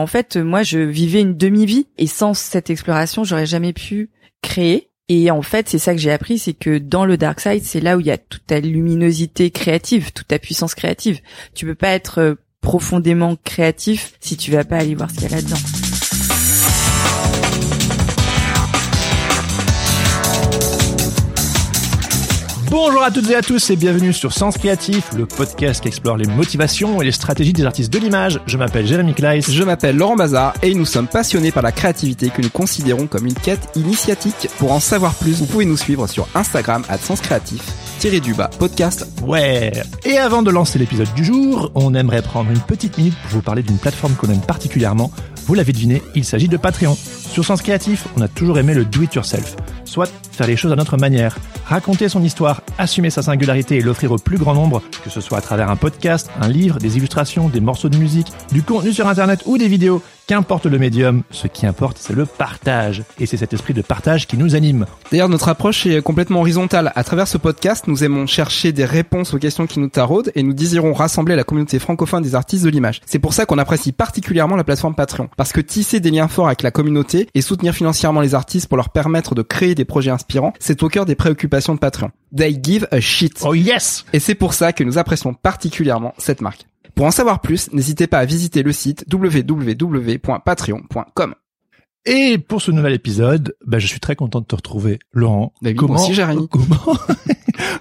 En fait, moi, je vivais une demi-vie et sans cette exploration, j'aurais jamais pu créer. Et en fait, c'est ça que j'ai appris, c'est que dans le dark side, c'est là où il y a toute ta luminosité créative, toute ta puissance créative. Tu peux pas être euh, profondément créatif si tu vas pas aller voir ce qu'il y a là-dedans. Bonjour à toutes et à tous et bienvenue sur Sens Créatif, le podcast qui explore les motivations et les stratégies des artistes de l'image. Je m'appelle Jérémy Kleiss. Je m'appelle Laurent Bazar et nous sommes passionnés par la créativité que nous considérons comme une quête initiatique. Pour en savoir plus, vous pouvez nous suivre sur Instagram à Sens Créatif, tiré du bas, podcast. Ouais. Et avant de lancer l'épisode du jour, on aimerait prendre une petite minute pour vous parler d'une plateforme qu'on aime particulièrement. Vous l'avez deviné, il s'agit de Patreon. Sur Sens Créatif, on a toujours aimé le do it yourself. Soit faire les choses à notre manière, raconter son histoire, assumer sa singularité et l'offrir au plus grand nombre, que ce soit à travers un podcast, un livre, des illustrations, des morceaux de musique, du contenu sur internet ou des vidéos. Qu'importe le médium, ce qui importe, c'est le partage. Et c'est cet esprit de partage qui nous anime. D'ailleurs, notre approche est complètement horizontale. À travers ce podcast, nous aimons chercher des réponses aux questions qui nous taraudent et nous désirons rassembler la communauté francophone des artistes de l'image. C'est pour ça qu'on apprécie particulièrement la plateforme Patreon. Parce que tisser des liens forts avec la communauté et soutenir financièrement les artistes pour leur permettre de créer des projets inspirants, c'est au cœur des préoccupations de Patreon. They give a shit. Oh yes Et c'est pour ça que nous apprécions particulièrement cette marque. Pour en savoir plus, n'hésitez pas à visiter le site www.patreon.com. Et pour ce nouvel épisode, bah, je suis très content de te retrouver, Laurent. Bah oui, moi aussi, Jérémy. Comment,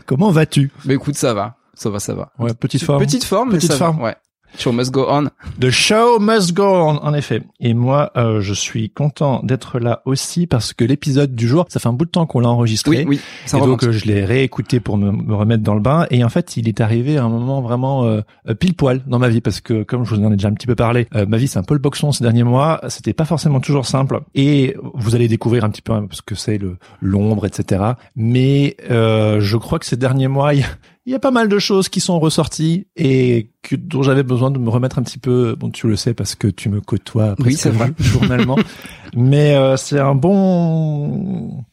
comment vas-tu? Mais écoute, ça va. Ça va, ça va. Ouais, petite forme. Petite forme, mais Petite ça va. forme. Ouais. Show must go on. The show must go on, en effet. Et moi, euh, je suis content d'être là aussi parce que l'épisode du jour, ça fait un bout de temps qu'on l'a enregistré. Oui, oui. Ça et donc euh, je l'ai réécouté pour me, me remettre dans le bain et en fait il est arrivé à un moment vraiment euh, pile poil dans ma vie parce que comme je vous en ai déjà un petit peu parlé euh, ma vie c'est un peu le boxon ces derniers mois c'était pas forcément toujours simple et vous allez découvrir un petit peu hein, ce que c'est le l'ombre etc mais euh, je crois que ces derniers mois il il y a pas mal de choses qui sont ressorties et que, dont j'avais besoin de me remettre un petit peu bon tu le sais parce que tu me côtoies Oui, c'est vrai. journalement mais euh, c'est un bon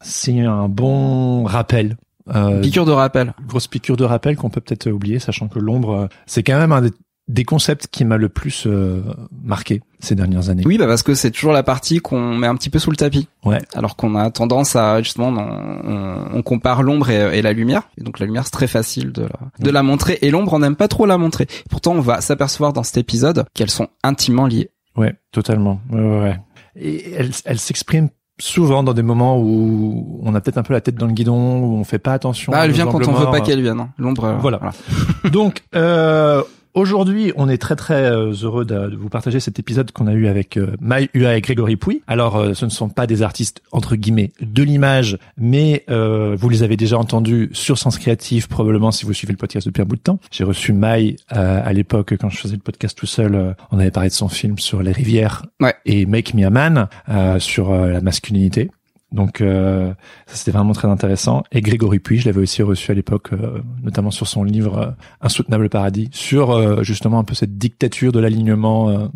c'est un bon rappel. Euh, Piqûre de rappel. grosse piqûre de rappel qu'on peut peut-être oublier, sachant que l'ombre, euh, c'est quand même un des, des concepts qui m'a le plus euh, marqué ces dernières années. Oui, bah parce que c'est toujours la partie qu'on met un petit peu sous le tapis. Ouais. Alors qu'on a tendance à justement, on, compare l'ombre et, et la lumière. Et donc la lumière, c'est très facile de la, de la montrer. Et l'ombre, on n'aime pas trop la montrer. Pourtant, on va s'apercevoir dans cet épisode qu'elles sont intimement liées. Ouais, totalement. Ouais, ouais, ouais. Et elle, elle s'exprime souvent dans des moments où on a peut-être un peu la tête dans le guidon, où on fait pas attention. Bah, elle vient quand on veut morts. pas qu'elle vienne. hein. L'ombre. euh, Voilà. Donc, euh, aujourd'hui, on est très très euh, heureux de, vous partager cet épisode qu'on a eu avec euh, Mai Ua et Grégory Pouy. Alors, euh, ce ne sont pas des artistes entre guillemets de l'image, mais euh, vous les avez déjà entendus sur Sens Créatif, probablement si vous suivez le podcast depuis un bout de temps. J'ai reçu Mai euh, à l'époque quand je faisais le podcast tout seul. euh, on avait parlé de son film sur les rivières Ouais. et Make Me a Man euh, sur la masculinité. Donc euh, ça c'était vraiment très intéressant. Et Grégory Puy, je l'avais aussi reçu à l'époque, euh, notamment sur son livre euh, Insoutenable Paradis, sur euh, justement un peu cette dictature de l'alignement. euh.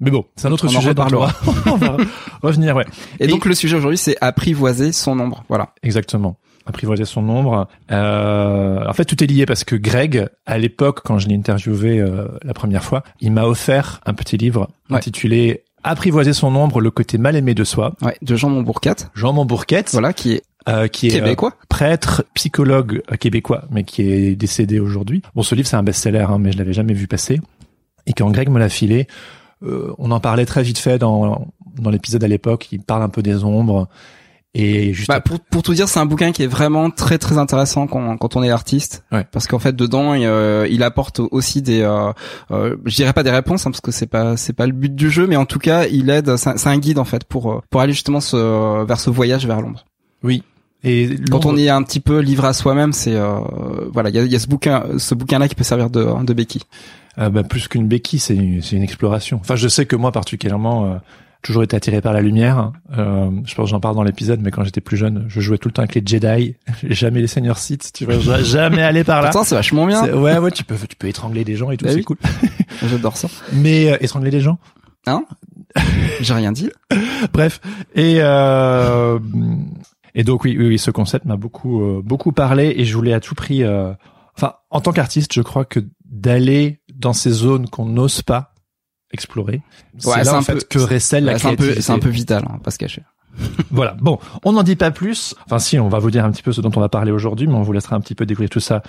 Mais bon, c'est un autre On sujet. reparlera. on va revenir, ouais. Et, donc le sujet aujourd'hui, c'est apprivoiser son ombre. Voilà. Exactement. Apprivoiser son ombre. Euh, en fait, tout est lié parce que Greg, à l'époque, quand je l'ai interviewé euh, la première fois, il m'a offert un petit livre Ouais. intitulé Apprivoiser son ombre, le côté mal aimé de soi. Ouais. De Jean Montbourquette. Jean Montbourquette, Voilà, qui est euh, qui est euh, québécois. prêtre, psychologue euh, québécois, mais qui est décédé aujourd'hui. Bon, ce livre, c'est un best-seller, hein, mais je l'avais jamais vu passer. Et quand Greg me l'a filé, euh, on en parlait très vite fait dans, dans l'épisode à l'époque. Il parle un peu des ombres. Et juste Bah, pour, pour tout dire, c'est un bouquin qui est vraiment très très intéressant quand, quand on est artiste, Ouais. parce qu'en fait dedans il, euh, il apporte aussi des, euh, euh, je dirais pas des réponses hein, parce que c'est pas c'est pas le but du jeu, mais en tout cas il aide, c'est un, guide en fait pour euh, pour aller justement ce, vers ce voyage vers l'ombre. oui. Et Quand on est un petit peu livré à soi-même, c'est euh, voilà, il y a, y a ce bouquin ce bouquin là qui peut servir de de béquille. Euh, bah, plus qu'une béquille, c'est une, une exploration. Enfin, je sais que moi particulièrement, euh, toujours été attiré par la lumière. Euh, je pense j'en parle dans l'épisode, mais quand j'étais plus jeune, je jouais tout le temps avec les Jedi, jamais les seigneurs Sith. Tu vois, jamais allé par là. Pourtant, c'est vachement bien. Ouais, ouais, tu peux, tu peux étrangler des gens et tout, Bah c'est oui. cool. J'adore ça. Mais euh, étrangler des gens. Hein? J'ai rien dit. Bref, et euh, et donc oui, oui, oui, ce concept m'a beaucoup euh, beaucoup parlé et je voulais à tout prix, euh, enfin, en tant qu'artiste, je crois que d'aller dans ces zones qu'on n'ose pas explorer, c'est Ouais, là c'est en un fait peu- que récèle la Ouais, c'est un peu, créativité. c'est un peu vital, hein, pas se cacher. Voilà. Bon, on n'en dit pas plus. Enfin, si, on va vous dire un petit peu ce dont on va parler aujourd'hui, mais on vous laissera un petit peu découvrir tout ça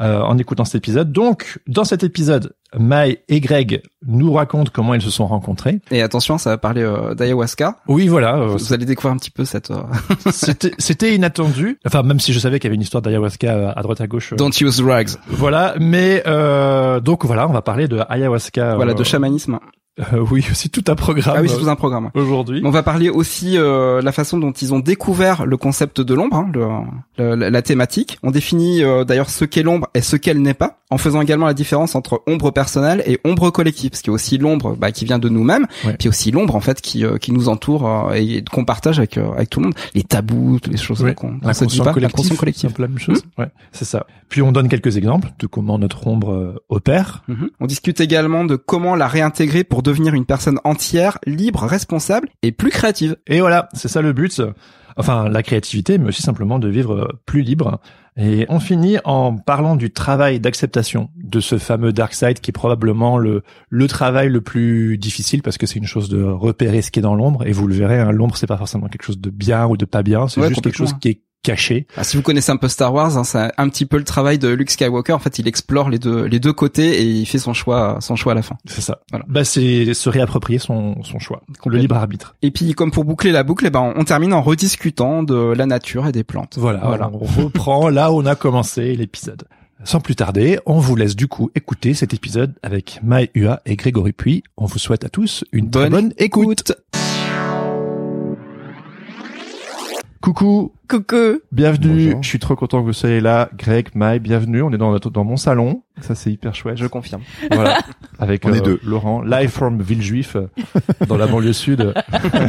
euh, en écoutant cet épisode. Donc, dans cet épisode, Mai et Greg nous racontent comment ils se sont rencontrés. Et attention, ça va parler euh, d'ayahuasca. Oui, voilà. euh, Vous allez découvrir un petit peu cette euh, C'était inattendu. Enfin, même si je savais qu'il y avait une histoire d'ayahuasca à droite à gauche. Don't use drugs. Voilà, mais euh, donc voilà, on va parler de ayahuasca. Voilà, de chamanisme. Euh, oui, c'est tout un programme. Ah oui, c'est tout un programme. aujourd'hui. On va parler aussi euh, la façon dont ils ont découvert le concept de l'ombre, hein, le- le- la, la thématique. On définit euh, d'ailleurs ce qu'est l'ombre et ce qu'elle n'est pas, en faisant également la différence entre ombre personnelle et ombre collective, parce qu'il y a aussi l'ombre bah, qui vient de nous-mêmes, Ouais. puis aussi l'ombre en fait qui, euh, qui nous entoure euh, et qu'on partage avec euh, avec tout le monde, les tabous, toutes les choses Oui, qu'on se dit pas, collectif, l'inconscient c'est collectif. un peu la même chose. Ouais, c'est ça. Puis on donne quelques exemples de comment notre ombre opère. Mhm. On discute également de comment la réintégrer pour devenir une personne entière, libre, responsable et plus créative. Et voilà, c'est ça le but. Enfin, la créativité, mais aussi simplement de vivre euh, plus libre. Et on finit en parlant du travail d'acceptation de ce fameux dark side qui est probablement le, le travail le plus difficile parce que c'est une chose de repérer ce qui est dans l'ombre. Et vous le verrez, hein, l'ombre, c'est pas forcément quelque chose de bien ou de pas bien. C'est Ouais, juste quelque chose qui est caché. Ah, si vous connaissez un peu Star Wars, hein, c'est un petit peu le travail de Luke Skywalker. En fait, il explore les deux les deux côtés et il fait son choix son choix à la fin. C'est ça. Voilà. Bah, c'est se réapproprier son, son choix. Le libre arbitre. Et puis, comme pour boucler la boucle, eh ben, on termine en rediscutant de la nature et des plantes. Voilà, Voilà. on reprend là où on a commencé l'épisode. Sans plus tarder, on vous laisse du coup écouter cet épisode avec Mai Ua et Grégory Puy. On vous souhaite à tous une très bonne écoute. Coucou, Coucou. bienvenue. Bonjour. Je suis trop content que vous soyez là. Greg, Mai, bienvenue. On est dans, notre- dans mon salon. Ça, c'est hyper chouette. Je confirme. Voilà. Avec On est euh, deux. Laurent, live from Villejuif, euh, dans la banlieue sud.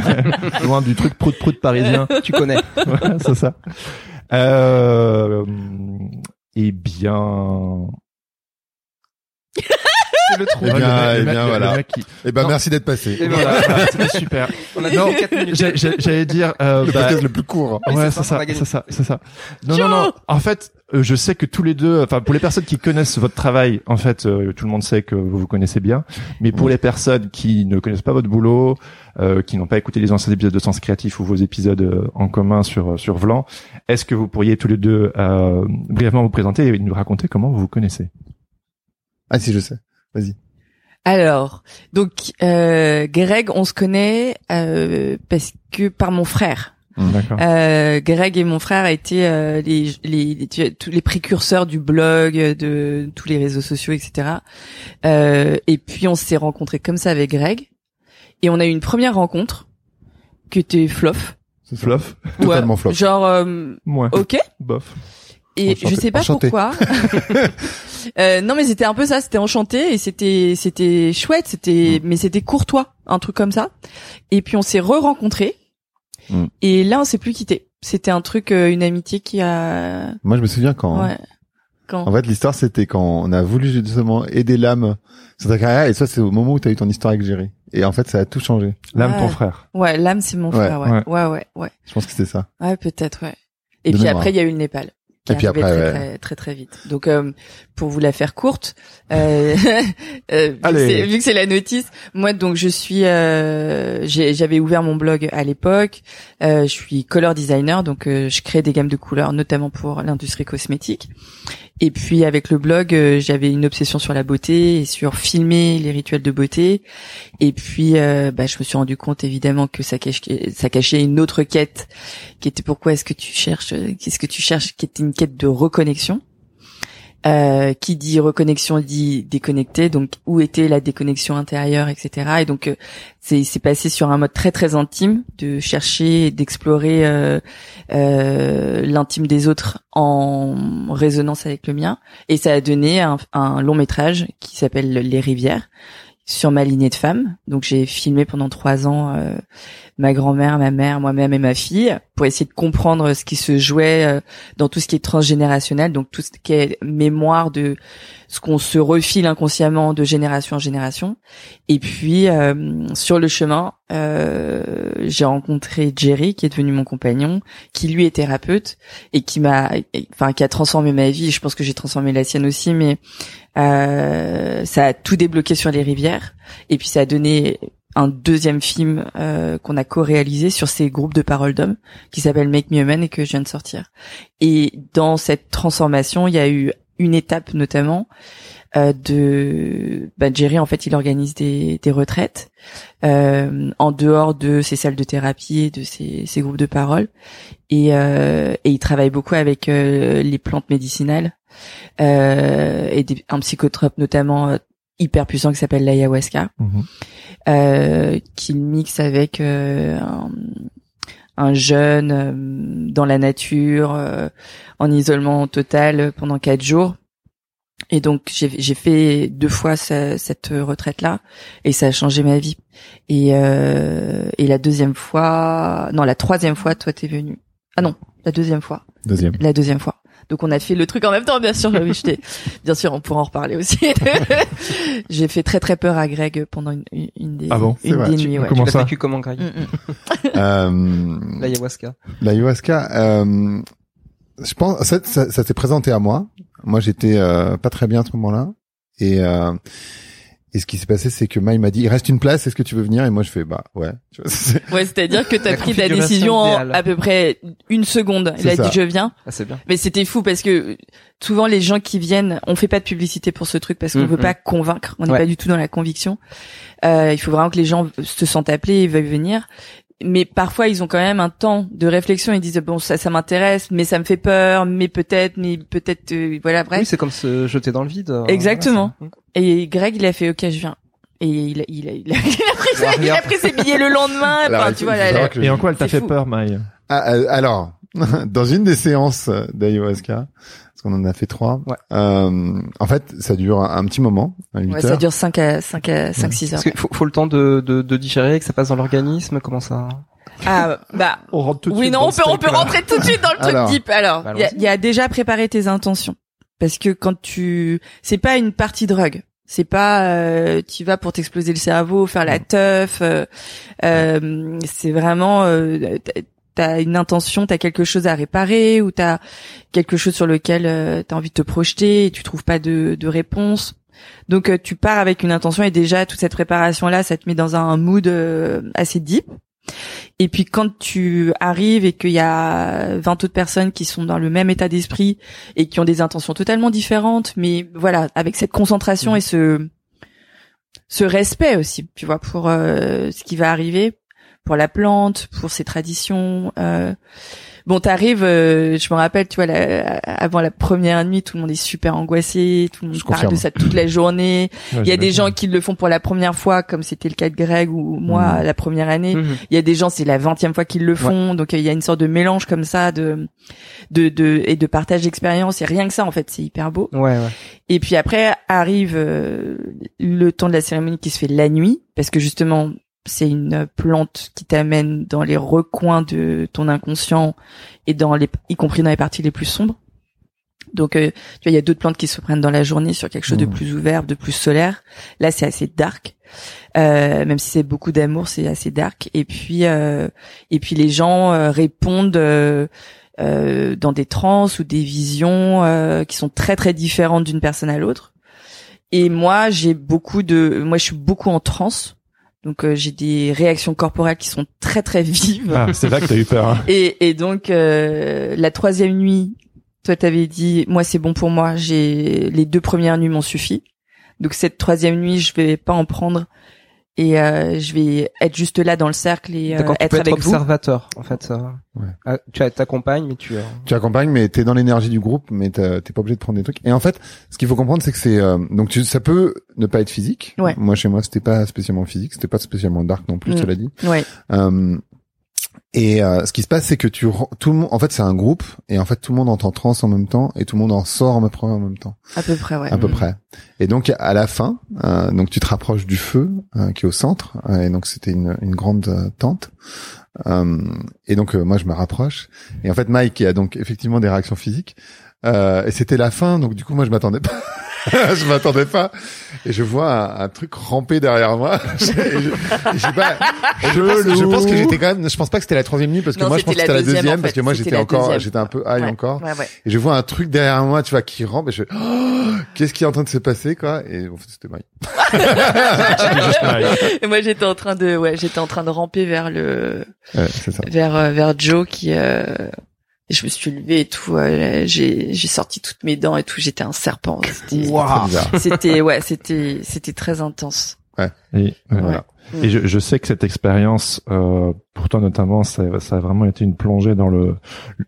Loin du truc prout-prout parisien. tu connais. Ouais, c'est ça. Euh, eh bien, C'est le trou. Eh bien, le eh bien, le- le voilà. qui- Eh ben, Non. merci d'être passé. Et Le voilà. C'était super. On a Non, dit 4 minutes. j'ai- j'ai- j'allais dire, euh, bah, podcast le plus court. Oui, ouais, c'est ça, c'est ça, c'est ça. Non, non, non. En fait, euh, je sais que tous les deux, enfin, pour les personnes qui connaissent votre travail, en fait, euh, tout le monde sait que vous vous connaissez bien. Mais pour les personnes qui ne connaissent pas votre boulot, euh, qui n'ont pas écouté les anciens épisodes de Sens Créatif ou vos épisodes euh, en commun sur sur Vlan, est-ce que vous pourriez tous les deux euh, brièvement vous présenter et nous raconter comment vous vous connaissez? Ah, si, je sais. Vas-y. Alors, donc euh, Greg, on se connaît euh, parce que par mon frère. D'accord. Euh, Greg et mon frère étaient euh, les, les, les- tous les précurseurs du blog, de tous les réseaux sociaux, etc. Euh, et puis on s'est rencontrés comme ça avec Greg, et on a eu une première rencontre qui était flof. C'est ça. Fluff, Totalement Ouais, flop. Genre euh, moi, ok. bof. Et Enchanté. je sais pas Enchanté. pourquoi. Euh, non mais c'était un peu ça, c'était enchanté et c'était c'était chouette, c'était mais c'était courtois, un truc comme ça. Et puis on s'est re-rencontrés. Mm. Et là on s'est plus quitté. C'était un truc euh, une amitié qui a Moi, je me souviens quand, ouais. Quand en fait, l'histoire, c'était quand on a voulu justement aider l'âme sur ta carrière, et ça, c'est au moment où tu as eu ton histoire avec Géry. Et en fait, ça a tout changé. L'âme, Ouais. ton frère. Ouais, l'âme c'est mon Ouais, frère, ouais. ouais. Ouais, ouais, ouais. Je pense que c'était ça. Ouais, peut-être, ouais. Et De puis mémoire. après il y a eu le Népal. Qui Et puis après, très, ouais. très, très très vite. Donc euh, pour vous la faire courte, euh, euh, vu, que c'est- la notice, moi donc je suis, euh, j'avais ouvert mon blog à l'époque. Euh, je suis color designer, donc euh, je crée des gammes de couleurs, notamment pour l'industrie cosmétique. Et puis avec le blog, euh, j'avais une obsession sur la beauté et sur filmer les rituels de beauté. Et puis, euh, bah, je me suis rendu compte évidemment que ça, cache, ça cachait une autre quête, qui était pourquoi est-ce que tu cherches, euh, qu'est-ce que tu cherches, qui était une quête de reconnexion. Euh, qui dit reconnexion dit déconnecté, donc où était la déconnexion intérieure, etc. Et donc euh, c'est c'est passé sur un mode très très intime de chercher, d'explorer euh, euh, l'intime des autres en résonance avec le mien, et ça a donné un, un long métrage qui s'appelle Les Rivières sur ma lignée de femmes. Donc j'ai filmé pendant trois ans euh, ma grand-mère, ma mère, moi-même et ma fille pour essayer de comprendre ce qui se jouait euh, dans tout ce qui est transgénérationnel, donc tout ce qui est mémoire de ce qu'on se refile inconsciemment de génération en génération. Et puis euh, sur le chemin, j'ai rencontré Jerry qui est devenu mon compagnon, qui lui est thérapeute et qui m'a, enfin qui a transformé ma vie. Je pense que j'ai transformé la sienne aussi, mais euh, ça a tout débloqué sur les rivières et puis ça a donné un deuxième film euh, qu'on a co-réalisé sur ces groupes de paroles d'hommes qui s'appelle Make Me a Man et que je viens de sortir. Et dans cette transformation, il y a eu une étape notamment euh, de bah, Jerry en fait il organise des, des retraites euh, en dehors de ses salles de thérapie et de ses, ses groupes de parole. Et, euh, et il travaille beaucoup avec euh, les plantes médicinales euh, et des, un psychotrope notamment euh, hyper puissant qui s'appelle l'ayahuasca euh, qu'il mixe avec euh, un, un jeune euh, dans la nature euh, en isolement total pendant quatre jours et donc j'ai j'ai fait deux fois ce- cette retraite là et ça a changé ma vie et euh, et la deuxième fois non la troisième fois toi t'es venu ah non la deuxième fois Deuxième. la deuxième fois. Donc on a fait le truc en même temps, bien sûr. Bien sûr, on pourra en reparler aussi. J'ai fait très très peur à Greg pendant une, une- une des, Ah bon C'est une vrai. des Tu- nuits. Ouais. Comment tu ça vécu comment, Greg Mm, mm. Euh, L'ayahuasca. L'ayahuasca, euh, je pense, ça, ça, ça s'est présenté à moi. Moi, j'étais euh, pas très bien à ce moment-là. Et, euh, et ce qui s'est passé, c'est que Maï m'a dit, il reste une place, est-ce que tu veux venir? Et moi, je fais, bah ouais. Tu vois, c'est- Ouais, c'est-à-dire que t'as pris ta décision en à peu près une seconde. Il a ça. dit je viens. Ah, c'est bien. Mais c'était fou parce que souvent les gens qui viennent, on fait pas de publicité pour ce truc parce qu'on Mhm. veut pas convaincre. On n'est Ouais. pas du tout dans la conviction. Euh, il faut vraiment que les gens se sentent appelés et veuillent venir. Mais parfois ils ont quand même un temps de réflexion. Ils disent bon ça ça m'intéresse, mais ça me fait peur, mais peut-être, mais peut-être euh, voilà bref. Oui, c'est comme se jeter dans le vide. euh, Exactement. voilà, Et Greg il a fait ok je viens. Et il a, il a, il a, il a pris, ses, Ouais, il a pris ses billets le lendemain. Alors, Enfin, il tu faut- vois, il là, faut là- savoir que Et en quoi elle t'a fait fou. peur, Maï Ah, euh, alors, dans une des séances d'ayahuasca, parce qu'on en a fait trois, Ouais. euh, en fait, ça dure un, un petit moment, à 8 ouais, ça dure 5 à 5 à 5 6 heures. Parce qu'il faut, faut le temps de, de, de digérer, que ça passe dans l'organisme, comment ça Ah bah On rentre tout de Oui, suite non, on peut, on peut rentrer tout de suite dans le truc Alors. deep. Alors, Bah, il y y a déjà préparé tes intentions. Parce que quand tu, c'est pas une partie drogue. C'est pas, euh, tu vas pour t'exploser le cerveau, faire la teuf. euh, euh, c'est vraiment, euh, t'as- une intention, t'as quelque chose à réparer ou t'as quelque chose sur lequel t'as envie de te projeter et tu trouves pas de, de réponse. Donc tu pars avec une intention et déjà toute cette préparation là, ça te met dans un mood euh, assez deep. Et puis quand tu arrives et qu'il y a 20 autres personnes qui sont dans le même état d'esprit et qui ont des intentions totalement différentes, mais voilà, avec cette concentration et ce ce respect aussi, tu vois, pour euh, ce qui va arriver, pour la plante, pour ses traditions. Euh... Bon, t'arrives, euh, je me rappelle, tu vois, la- avant la première nuit, tout le monde est super angoissé, tout le monde Je parle confirme. de ça toute la journée. Ouais, Il y a des gens qui le font pour la première fois, comme c'était le cas de Greg ou moi Mhm. la première année. Mhm. Il y a des gens, c'est la vingtième fois qu'ils le font, donc euh, il y a une sorte de mélange comme ça de de, de et de partage d'expérience. Et rien que ça, en fait, c'est hyper beau. Ouais, ouais. Et puis après arrive euh, le temps de la cérémonie qui se fait la nuit, parce que justement c'est une plante qui t'amène dans les recoins de ton inconscient et dans les, y compris dans les parties les plus sombres. Donc, euh, tu vois, il y a d'autres plantes qui se prennent dans la journée sur quelque chose de Mhm. plus ouvert, de plus solaire. Là, c'est assez dark. Euh, même si c'est beaucoup d'amour, c'est assez dark. Et puis, euh, et puis les gens euh, répondent euh, euh, dans des trans ou des visions euh, qui sont très très différentes d'une personne à l'autre. Et moi, j'ai beaucoup de, moi, je suis beaucoup en transe. Donc, euh, j'ai des réactions corporelles qui sont très très vives. Ah, c'est là que t'as eu peur. Hein. Et, et donc euh, la troisième nuit, toi t'avais dit moi c'est bon pour moi, j'ai les deux premières nuits m'ont suffi. Donc cette troisième nuit je vais pas en prendre et euh, je vais être juste là dans le cercle et euh, être peux être avec vous. observateur, en fait. Ça. Ouais. Ah, tu as- t'accompagnes, mais tu. euh, Tu accompagnes, mais t'es dans l'énergie du groupe, mais t'as- t'es pas obligé de prendre des trucs. Et en fait, ce qu'il faut comprendre, c'est que c'est euh, donc tu, ça peut ne pas être physique. Ouais. Moi, chez moi, c'était pas spécialement physique, c'était pas spécialement dark non plus, Mm. cela dit. Ouais. Et euh, ce qui se passe, c'est que tu tout le monde, en fait, c'est un groupe, et en fait, tout le monde entend trans en même temps, et tout le monde en sort en même temps en même temps, À peu près, ouais. à peu près. Et donc à la fin, euh, donc tu te rapproches du feu euh, qui est au centre, euh, et donc c'était une, une grande euh, tente. Euh, et donc euh, moi je me rapproche, et en fait Mike qui a donc effectivement des réactions physiques, euh, et c'était la fin, donc du coup moi je m'attendais pas. je m'attendais pas. Et je vois un, un truc ramper derrière moi. Je, pas. Je, pense, je pense que j'étais quand même je pense pas que c'était la troisième nuit parce que Non, moi je pense que c'était la deuxième, en parce fait. que moi j'étais encore j'étais un peu high Ouais, encore. Ouais, ouais. et je vois un truc derrière moi tu vois qui rampe et je fais oh, qu'est-ce qui est en train de se passer quoi? Et en fait c'était Mike Et moi j'étais en train de, ouais, j'étais en train de ramper vers le, ça. vers euh, vers Joe qui, euh, et je me suis levée et tout. euh, j'ai j'ai sorti toutes mes dents et tout. J'étais un serpent. C'était, c'était, ouais, c'était c'était très intense. Et, Voilà. et je, je sais que cette expérience, euh, pour toi notamment, ça, ça a vraiment été une plongée dans le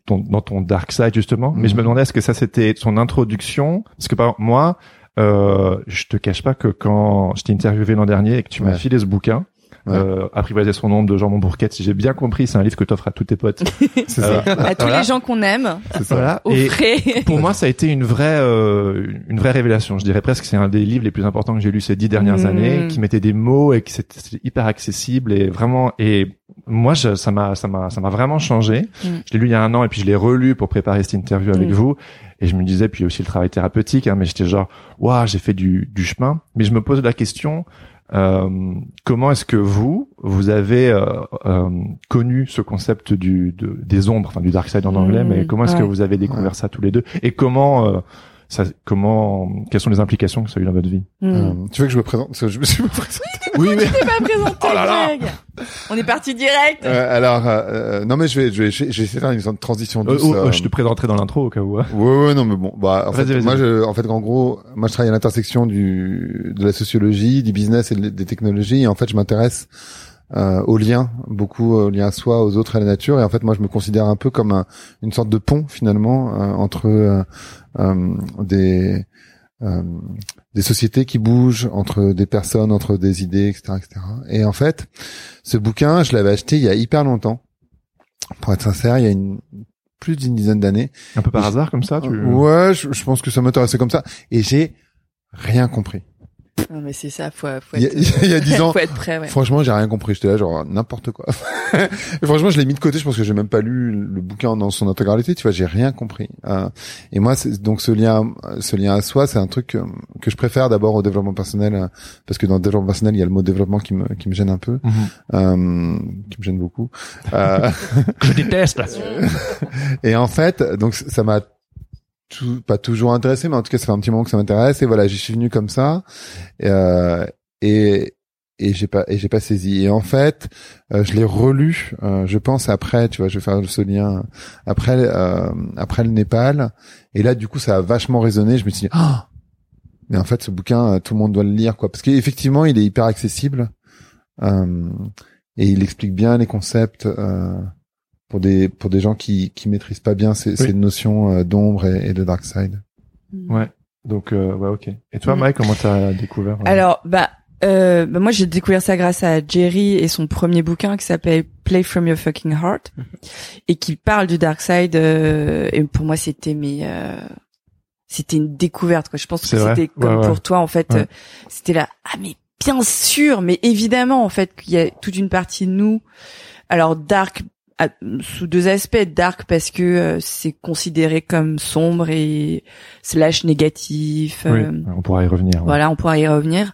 ton, dans ton dark side justement. Mais je me demandais est-ce que ça c'était son introduction? Parce que par exemple, moi, euh, je te cache pas que quand je t'ai interviewé l'an dernier et que tu m'as Ouais. filé ce bouquin. Ouais. Euh, apprivoiser son nombre de Jean Bourquette, si j'ai bien compris, c'est un livre que t'offres à tous tes potes. c'est Euh, ça À tous Voilà. les gens qu'on aime, c'est ça Voilà. Et offrez. pour moi, ça a été une vraie, euh, une vraie révélation. Je dirais presque que c'est un des livres les plus importants que j'ai lu ces dix dernières Mhm. années, qui mettait des mots et qui c'était hyper accessible et vraiment. Et moi, je, ça m'a, ça m'a, ça m'a vraiment changé. Mhm. Je l'ai lu il y a un an et puis je l'ai relu pour préparer cette interview avec Mhm. vous. Et je me disais, puis aussi le travail thérapeutique, hein, mais j'étais genre, waouh, j'ai fait du, du chemin. Mais je me pose la question. Euh, comment est-ce que vous, vous avez euh, euh, connu ce concept du de, des ombres, enfin du dark side en anglais, Mhm. mais comment est-ce que vous avez découvert ça tous les deux? Et comment euh, ça, comment, quelles sont les implications que ça a eu dans votre vie Hmm. Euh, tu veux que je me présente? Je me suis pas présenté. Oui, mais T'es pas présenté, Oh là là. On est parti direct. Euh, alors, euh, non mais je vais, je vais, je vais essayer de faire une sorte de transition douce. euh, je te présenterai dans l'intro au cas où. hein. Ouais, ouais, non, mais bon, bah, en Vas-y, fait, vas-y. moi, je, en fait, en gros, moi, je travaille à l'intersection du, de la sociologie, du business et de- des technologies. Et en fait, je m'intéresse euh, aux liens, beaucoup aux liens à soi, aux autres, à la nature. Et en fait, moi, je me considère un peu comme un- une sorte de pont finalement euh, entre euh, euh, des euh, des sociétés qui bougent, entre des personnes, entre des idées, etc., etc. Et en fait, ce bouquin, je l'avais acheté il y a hyper longtemps. Pour être sincère, il y a une plus d'une dizaine d'années. Un peu par hasard comme ça, tu. Ouais, je, je pense que ça m'intéressait comme ça. Et j'ai rien compris. Non mais c'est ça, faut, faut Il y a, être, il y a dix ans, faut être prêt, ouais. franchement, j'ai rien compris. J'étais là, genre, n'importe quoi. et franchement, je l'ai mis de côté. Je pense que j'ai même pas lu le bouquin dans son intégralité. Tu vois, j'ai rien compris. Euh, et moi, donc ce lien, ce lien à soi, c'est un truc que, que je préfère d'abord au développement personnel, euh, parce que dans le développement personnel, il y a le mot développement qui me, qui me gêne un peu, euh, qui me gêne beaucoup. Euh, Je déteste. Et en fait, donc ça m'a tout, pas toujours intéressé, mais en tout cas, ça fait un petit moment que ça m'intéresse. Et voilà, j'y suis venu comme ça. Et, euh, et, et j'ai pas, et j'ai pas saisi. Et en fait, euh, je l'ai relu, euh, je pense après, tu vois, je vais faire ce lien après, euh, après le Népal. Et là, du coup, ça a vachement résonné. Je me suis dit, ah! mais en fait, ce bouquin, euh, tout le monde doit le lire, quoi. Parce qu'effectivement, il est hyper accessible. Euh, et il explique bien les concepts, euh, pour des, pour des gens qui, qui maîtrisent pas bien ces, ces notions euh, d'ombre et, et de dark side. Ouais. Donc, euh, ouais, ok. Et toi. Mike, comment t'as découvert euh, Alors, bah, euh, bah, moi j'ai découvert ça grâce à Jerry et son premier bouquin qui s'appelle Play from Your Fucking Heart et qui parle du dark side. euh, et pour moi, c'était mais euh, c'était une découverte. Quoi. Je pense que c'était comme Ouais, ouais. pour toi en fait. Ouais. euh, c'était là. Ah mais bien sûr, mais évidemment en fait qu'il y a toute une partie de nous. Alors dark à- sous deux aspects dark parce que euh, c'est considéré comme sombre et slash négatif Oui, euh, on pourra y revenir. ouais. voilà, on pourra y revenir.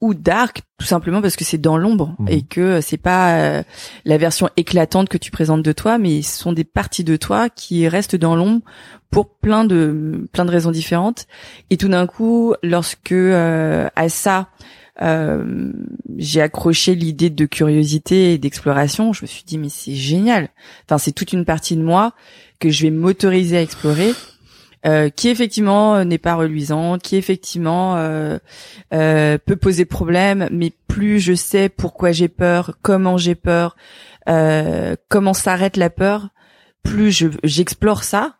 Ou dark, tout simplement parce que c'est dans l'ombre Mhm. et que c'est pas euh, la version éclatante que tu présentes de toi, mais ce sont des parties de toi qui restent dans l'ombre pour plein de plein de raisons différentes. Et tout d'un coup, lorsque euh, à ça euh, j'ai accroché l'idée de curiosité et d'exploration, je me suis dit mais c'est génial. Enfin, c'est toute une partie de moi que je vais m'autoriser à explorer. euh, qui effectivement euh, n'est pas reluisante, qui effectivement peut poser problème, mais plus je sais pourquoi j'ai peur, comment j'ai peur, comment s'arrête la peur, plus je j'explore ça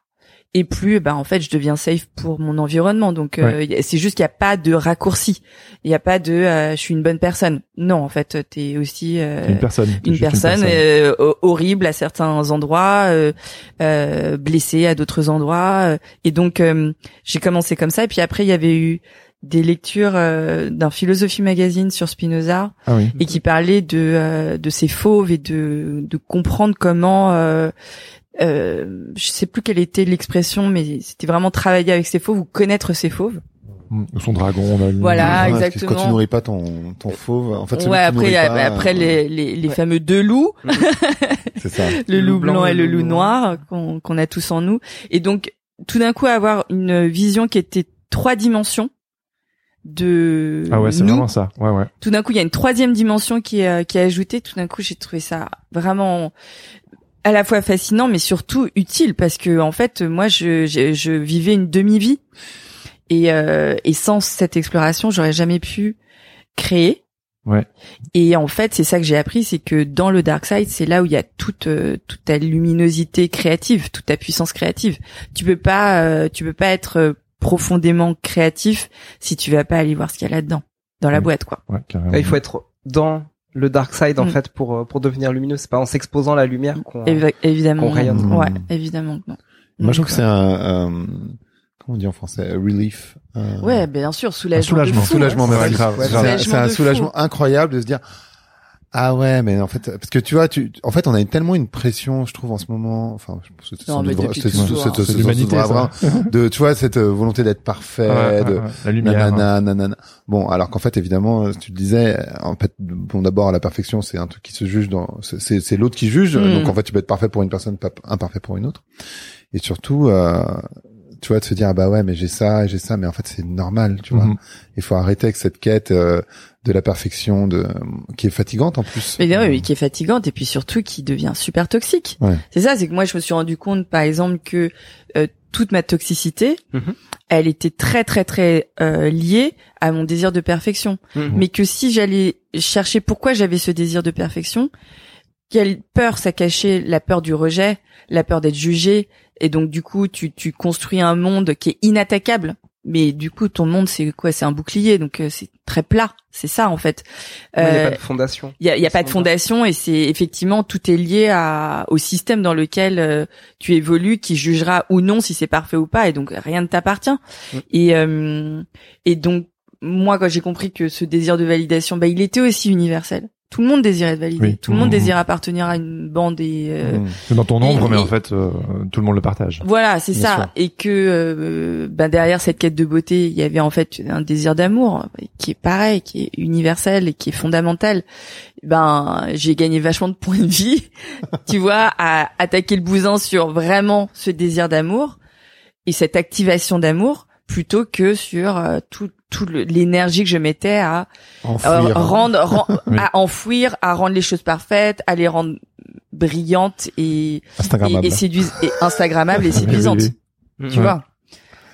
et plus ben en fait je deviens safe pour mon environnement donc euh, c'est juste qu'il n'y a pas de raccourci il n'y a pas de euh, je suis une bonne personne non en fait t'es aussi euh, Une personne. une personne, euh, ho- horrible à certains endroits, euh, euh, blessée à d'autres endroits. euh, et donc euh, j'ai commencé comme ça. Et puis après il y avait eu des lectures euh, d'un philosophie magazine sur Spinoza Ah oui. et qui parlait de euh, de ces fauves et de de comprendre comment euh, je sais plus quelle était l'expression mais c'était vraiment travailler avec ces fauves ou connaître ces fauves. Son dragon, on a. Voilà, que exactement. Quand tu nourris pas ton, ton fauve, en fait, ouais après nourrit il y a- pas, après euh, les les, les Ouais. fameux deux loups c'est ça. le loup blanc et le loup noir qu'on qu'on a tous en nous. Et donc, tout d'un coup, avoir une vision qui était trois dimensions de Ah ouais, c'est nous. vraiment ça. Ouais, ouais. Tout d'un coup, il y a une troisième dimension qui est, euh, qui est ajoutée. Tout d'un coup, j'ai trouvé ça vraiment à la fois fascinant, mais surtout utile parce que en fait, moi, je, je, je vivais une demi-vie et, euh, et sans cette exploration, j'aurais jamais pu créer. Ouais. Et en fait, c'est ça que j'ai appris, c'est que dans le dark side, c'est là où il y a toute euh, toute ta luminosité créative, toute ta puissance créative. Tu peux pas euh, tu peux pas être euh, profondément créatif si tu vas pas aller voir ce qu'il y a là-dedans dans la boîte quoi. Ouais, carrément. Ah, Il faut être dans le dark side en Mm. fait pour euh, pour devenir lumineux. C'est pas en s'exposant à la lumière qu'on. Évi- évidemment. qu'on rayonne. Mm. Ouais, évidemment que non. Moi, je trouve que c'est un, euh, comment on dit en français, a relief. euh, Ouais, bien sûr, soulagement. soulagement. de fou, soulagement, hein. Ouais, ouais, grave, c'est un- un soulagement incroyable de se dire ah ouais mais en fait parce que tu vois tu en fait on a tellement une pression je trouve en ce moment enfin je pense que c'est hein. c'est- l'humanité, de tu vois cette euh, volonté d'être parfait Ouais, de ouais, ouais. La lumière. nanana, nanana. bon alors qu'en fait évidemment euh, tu le disais euh, en fait bon d'abord la perfection c'est un truc qui se juge dans c'est- c'est c'est l'autre qui juge Mm. donc en fait tu peux être parfait pour une personne pas imparfait pour une autre et surtout euh, tu vois de se dire ah bah ouais mais j'ai ça et j'ai ça mais en fait c'est normal tu vois Mhm. il faut arrêter avec cette quête euh, de la perfection de qui est fatigante en plus. Mais non, oui, qui est fatigante et puis surtout qui devient super toxique. Ouais. C'est ça, c'est que moi je me suis rendu compte par exemple que euh, toute ma toxicité, Mhm. elle était très très très euh, liée à mon désir de perfection. Mhm. Mais que si j'allais chercher pourquoi j'avais ce désir de perfection, quelle peur ça cachait? La peur du rejet, la peur d'être jugé et donc du coup tu tu construis un monde qui est inattaquable. Mais du coup ton monde c'est quoi? C'est un bouclier donc euh, c'est très plat. C'est ça en fait. Il n'y a Euh, pas de fondation. il y a, il y a pas de Sans fondation et c'est effectivement tout est lié à, au système dans lequel euh, tu évolues qui jugera ou non si c'est parfait ou pas et donc rien ne t'appartient. Mm. Et euh, et donc moi quand j'ai compris que ce désir de validation, bah il était aussi universel. Tout le monde désirait être validé. Oui. Tout le monde Mhm. désire appartenir à une bande et euh, Mmh. C'est dans ton ombre, mais en fait, euh, tout le monde le partage. voilà, c'est ça. sûr. Et que euh, ben derrière cette quête de beauté, il y avait en fait un désir d'amour qui est pareil, qui est universel et qui est fondamental. Ben j'ai gagné vachement de points de vie, tu vois, à attaquer le bousin sur vraiment ce désir d'amour et cette activation d'amour plutôt que sur euh, tout tout le- l'énergie que je mettais à euh, Enfouir. rendre, Oui. à enfouir, à rendre les choses parfaites, à les rendre brillantes et et, Instagrammable. et et et séduisante. Oui, Mm. Tu vois?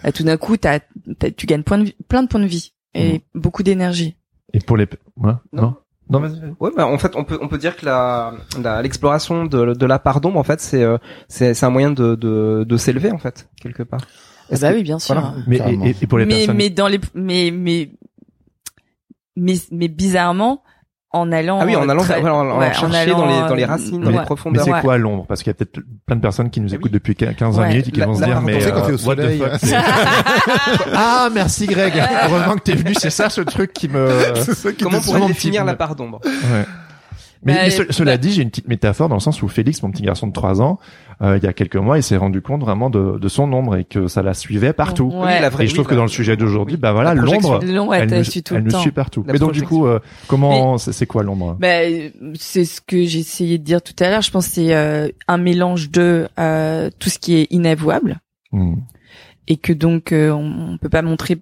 Là, tout d'un coup, t'as, t'as- tu gagnes point de vie- plein de points de vie et beaucoup d'énergie. Et pour les... Ouais, Non. non? Non, vas-y. Ouais, bah, en fait, on peut on peut dire que la la- l'exploration de de la part d'ombre, en fait, c'est euh, c'est c'est un moyen de de de s'élever en fait quelque part. Est-ce bah que- oui, bien sûr. voilà. Mais, Carrément. et, et pour les mais personnes... mais dans les mais mais mais mais bizarrement en allant Ah oui, en euh, allant, très- en, en ouais, en chercher allant, dans les dans les euh, racines, dans ouais. les Mais profondeurs. c'est Ouais. quoi l'ombre Parce qu'il y a peut-être plein de personnes qui nous écoutent depuis 15 Ouais. minutes et qui La- vont se dire mais sais, quand t'es au euh, what the fuck c'est- Ah merci Greg. Heureusement que t'es venu. C'est ça ce truc qui me. c'est ça qui Comment pourrait définir la part d'ombre? Ouais. Mais, Bah, mais ce- cela bah- dit, j'ai une petite métaphore dans le sens où Félix, mon petit garçon de 3 ans, euh, il y a quelques mois, il s'est rendu compte vraiment de, de son ombre et que ça la suivait partout. Ouais. Oui, Et je trouve que dans le sujet d'aujourd'hui, bah voilà, l'ombre, elle, nous, suit tout elle le nous temps. suit partout. La Mais donc du coup, euh, comment, c'est quoi l'ombre? Bah, c'est ce que j'ai essayé de dire tout à l'heure. Je pense que c'est euh, un mélange de euh, tout ce qui est inavouable Hmm. et que donc euh, on, on peut pas montrer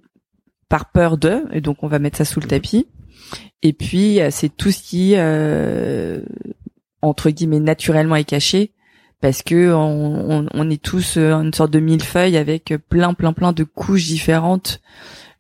par peur de, et donc on va mettre ça sous le tapis. Et puis euh, c'est tout ce qui euh, entre guillemets naturellement est caché parce que on, on, on est tous euh, une sorte de millefeuille avec plein plein plein de couches différentes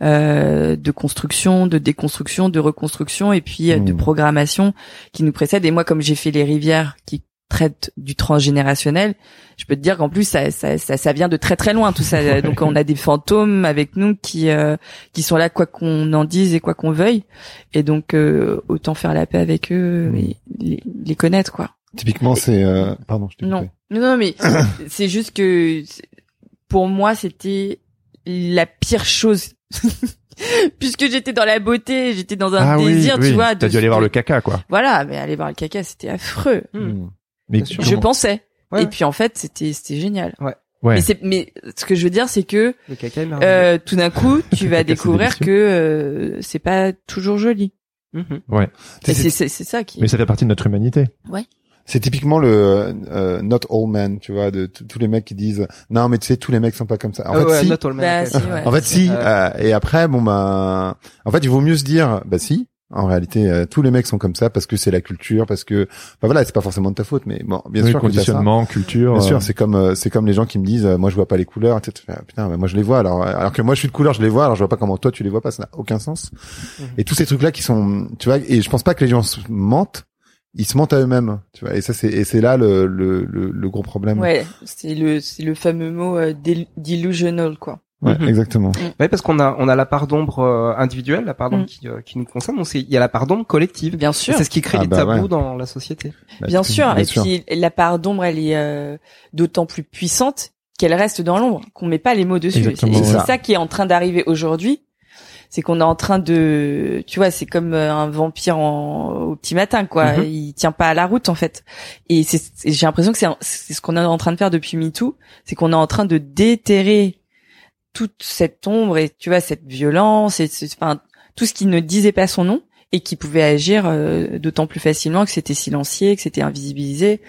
euh, de construction, de déconstruction, de reconstruction et puis de Mmh. programmation qui nous précèdent. Et moi, comme j'ai fait les rivières qui traitent du transgénérationnel, je peux te dire qu'en plus ça, ça, ça, ça vient de très très loin tout ça. Donc on a des fantômes avec nous qui euh, qui sont là quoi qu'on en dise et quoi qu'on veuille. Et donc euh, autant faire la paix avec eux Mmh. et les, les connaître quoi. Typiquement, c'est euh, pardon, je Non, non, non, mais c'est juste que pour moi c'était la pire chose. Puisque j'étais dans la beauté, j'étais dans un ah oui, désir, oui. tu vois. T'as dû aller voir le caca, quoi. Voilà, mais aller voir le caca, c'était affreux. Hmm. Mais. Je comment- pensais. Ouais. Et puis en fait, c'était c'était génial. Ouais. Mais c'est mais ce que je veux dire, c'est que Le caca est merveilleux. euh, tout d'un coup, tu vas découvrir que euh, c'est pas toujours joli. Mhm. Et C'est- ça qui. Mais ça fait partie de notre humanité. C'est typiquement le euh, not all men, tu vois, de tous les mecs qui disent non mais tu sais tous les mecs sont pas comme ça. En Ah fait, ouais, si. not all men, Bah, si, ouais. En fait, si. Euh, et après, bon ben, en fait, il vaut mieux se dire, bah si. En réalité, euh, tous les mecs sont comme ça parce que c'est la culture, parce que, bah voilà, c'est pas forcément de ta faute, mais bon, bien Oui, sûr que t'as ça. conditionnement, culture. Bien euh, sûr, c'est comme euh, c'est comme les gens qui me disent, euh, moi je vois pas les couleurs. Tu sais, tu fais, ah, putain, mais moi je les vois. Alors alors que moi je suis de couleur, je les vois. Alors je vois pas comment toi tu les vois pas. Ça n'a aucun sens. Mhm. Et tous ces trucs là qui sont, tu vois, et je pense pas que les gens se mentent. Ils se mentent à eux-mêmes, tu vois. Et ça c'est et c'est là le, le le le gros problème. Ouais, c'est le c'est le fameux mot euh, del- delusional quoi. Ouais, Mhm. exactement. Ouais, parce qu'on a on a la part d'ombre euh, individuelle, la part d'ombre Mm. qui, euh, qui nous concerne, donc c'est- il y a la part d'ombre collective. Bien sûr. C'est ce qui crée Ah les bah tabous ouais. dans la société. Bah, Bien sûr. et sûr. puis la part d'ombre, elle est euh, d'autant plus puissante qu'elle reste dans l'ombre, qu'on met pas les mots dessus. C'est ça qui est en train d'arriver aujourd'hui. C'est qu'on est en train de, tu vois, c'est comme euh, un vampire en, au petit matin, quoi. Mhm. Il tient pas à la route, en fait. Et j'ai l'impression que c'est ce qu'on est en train de faire depuis MeToo, c'est qu'on est en train de déterrer toute cette ombre et tu vois cette violence et enfin tout ce qui ne disait pas son nom et qui pouvait agir euh, d'autant plus facilement que c'était silencié, que c'était invisibilisé.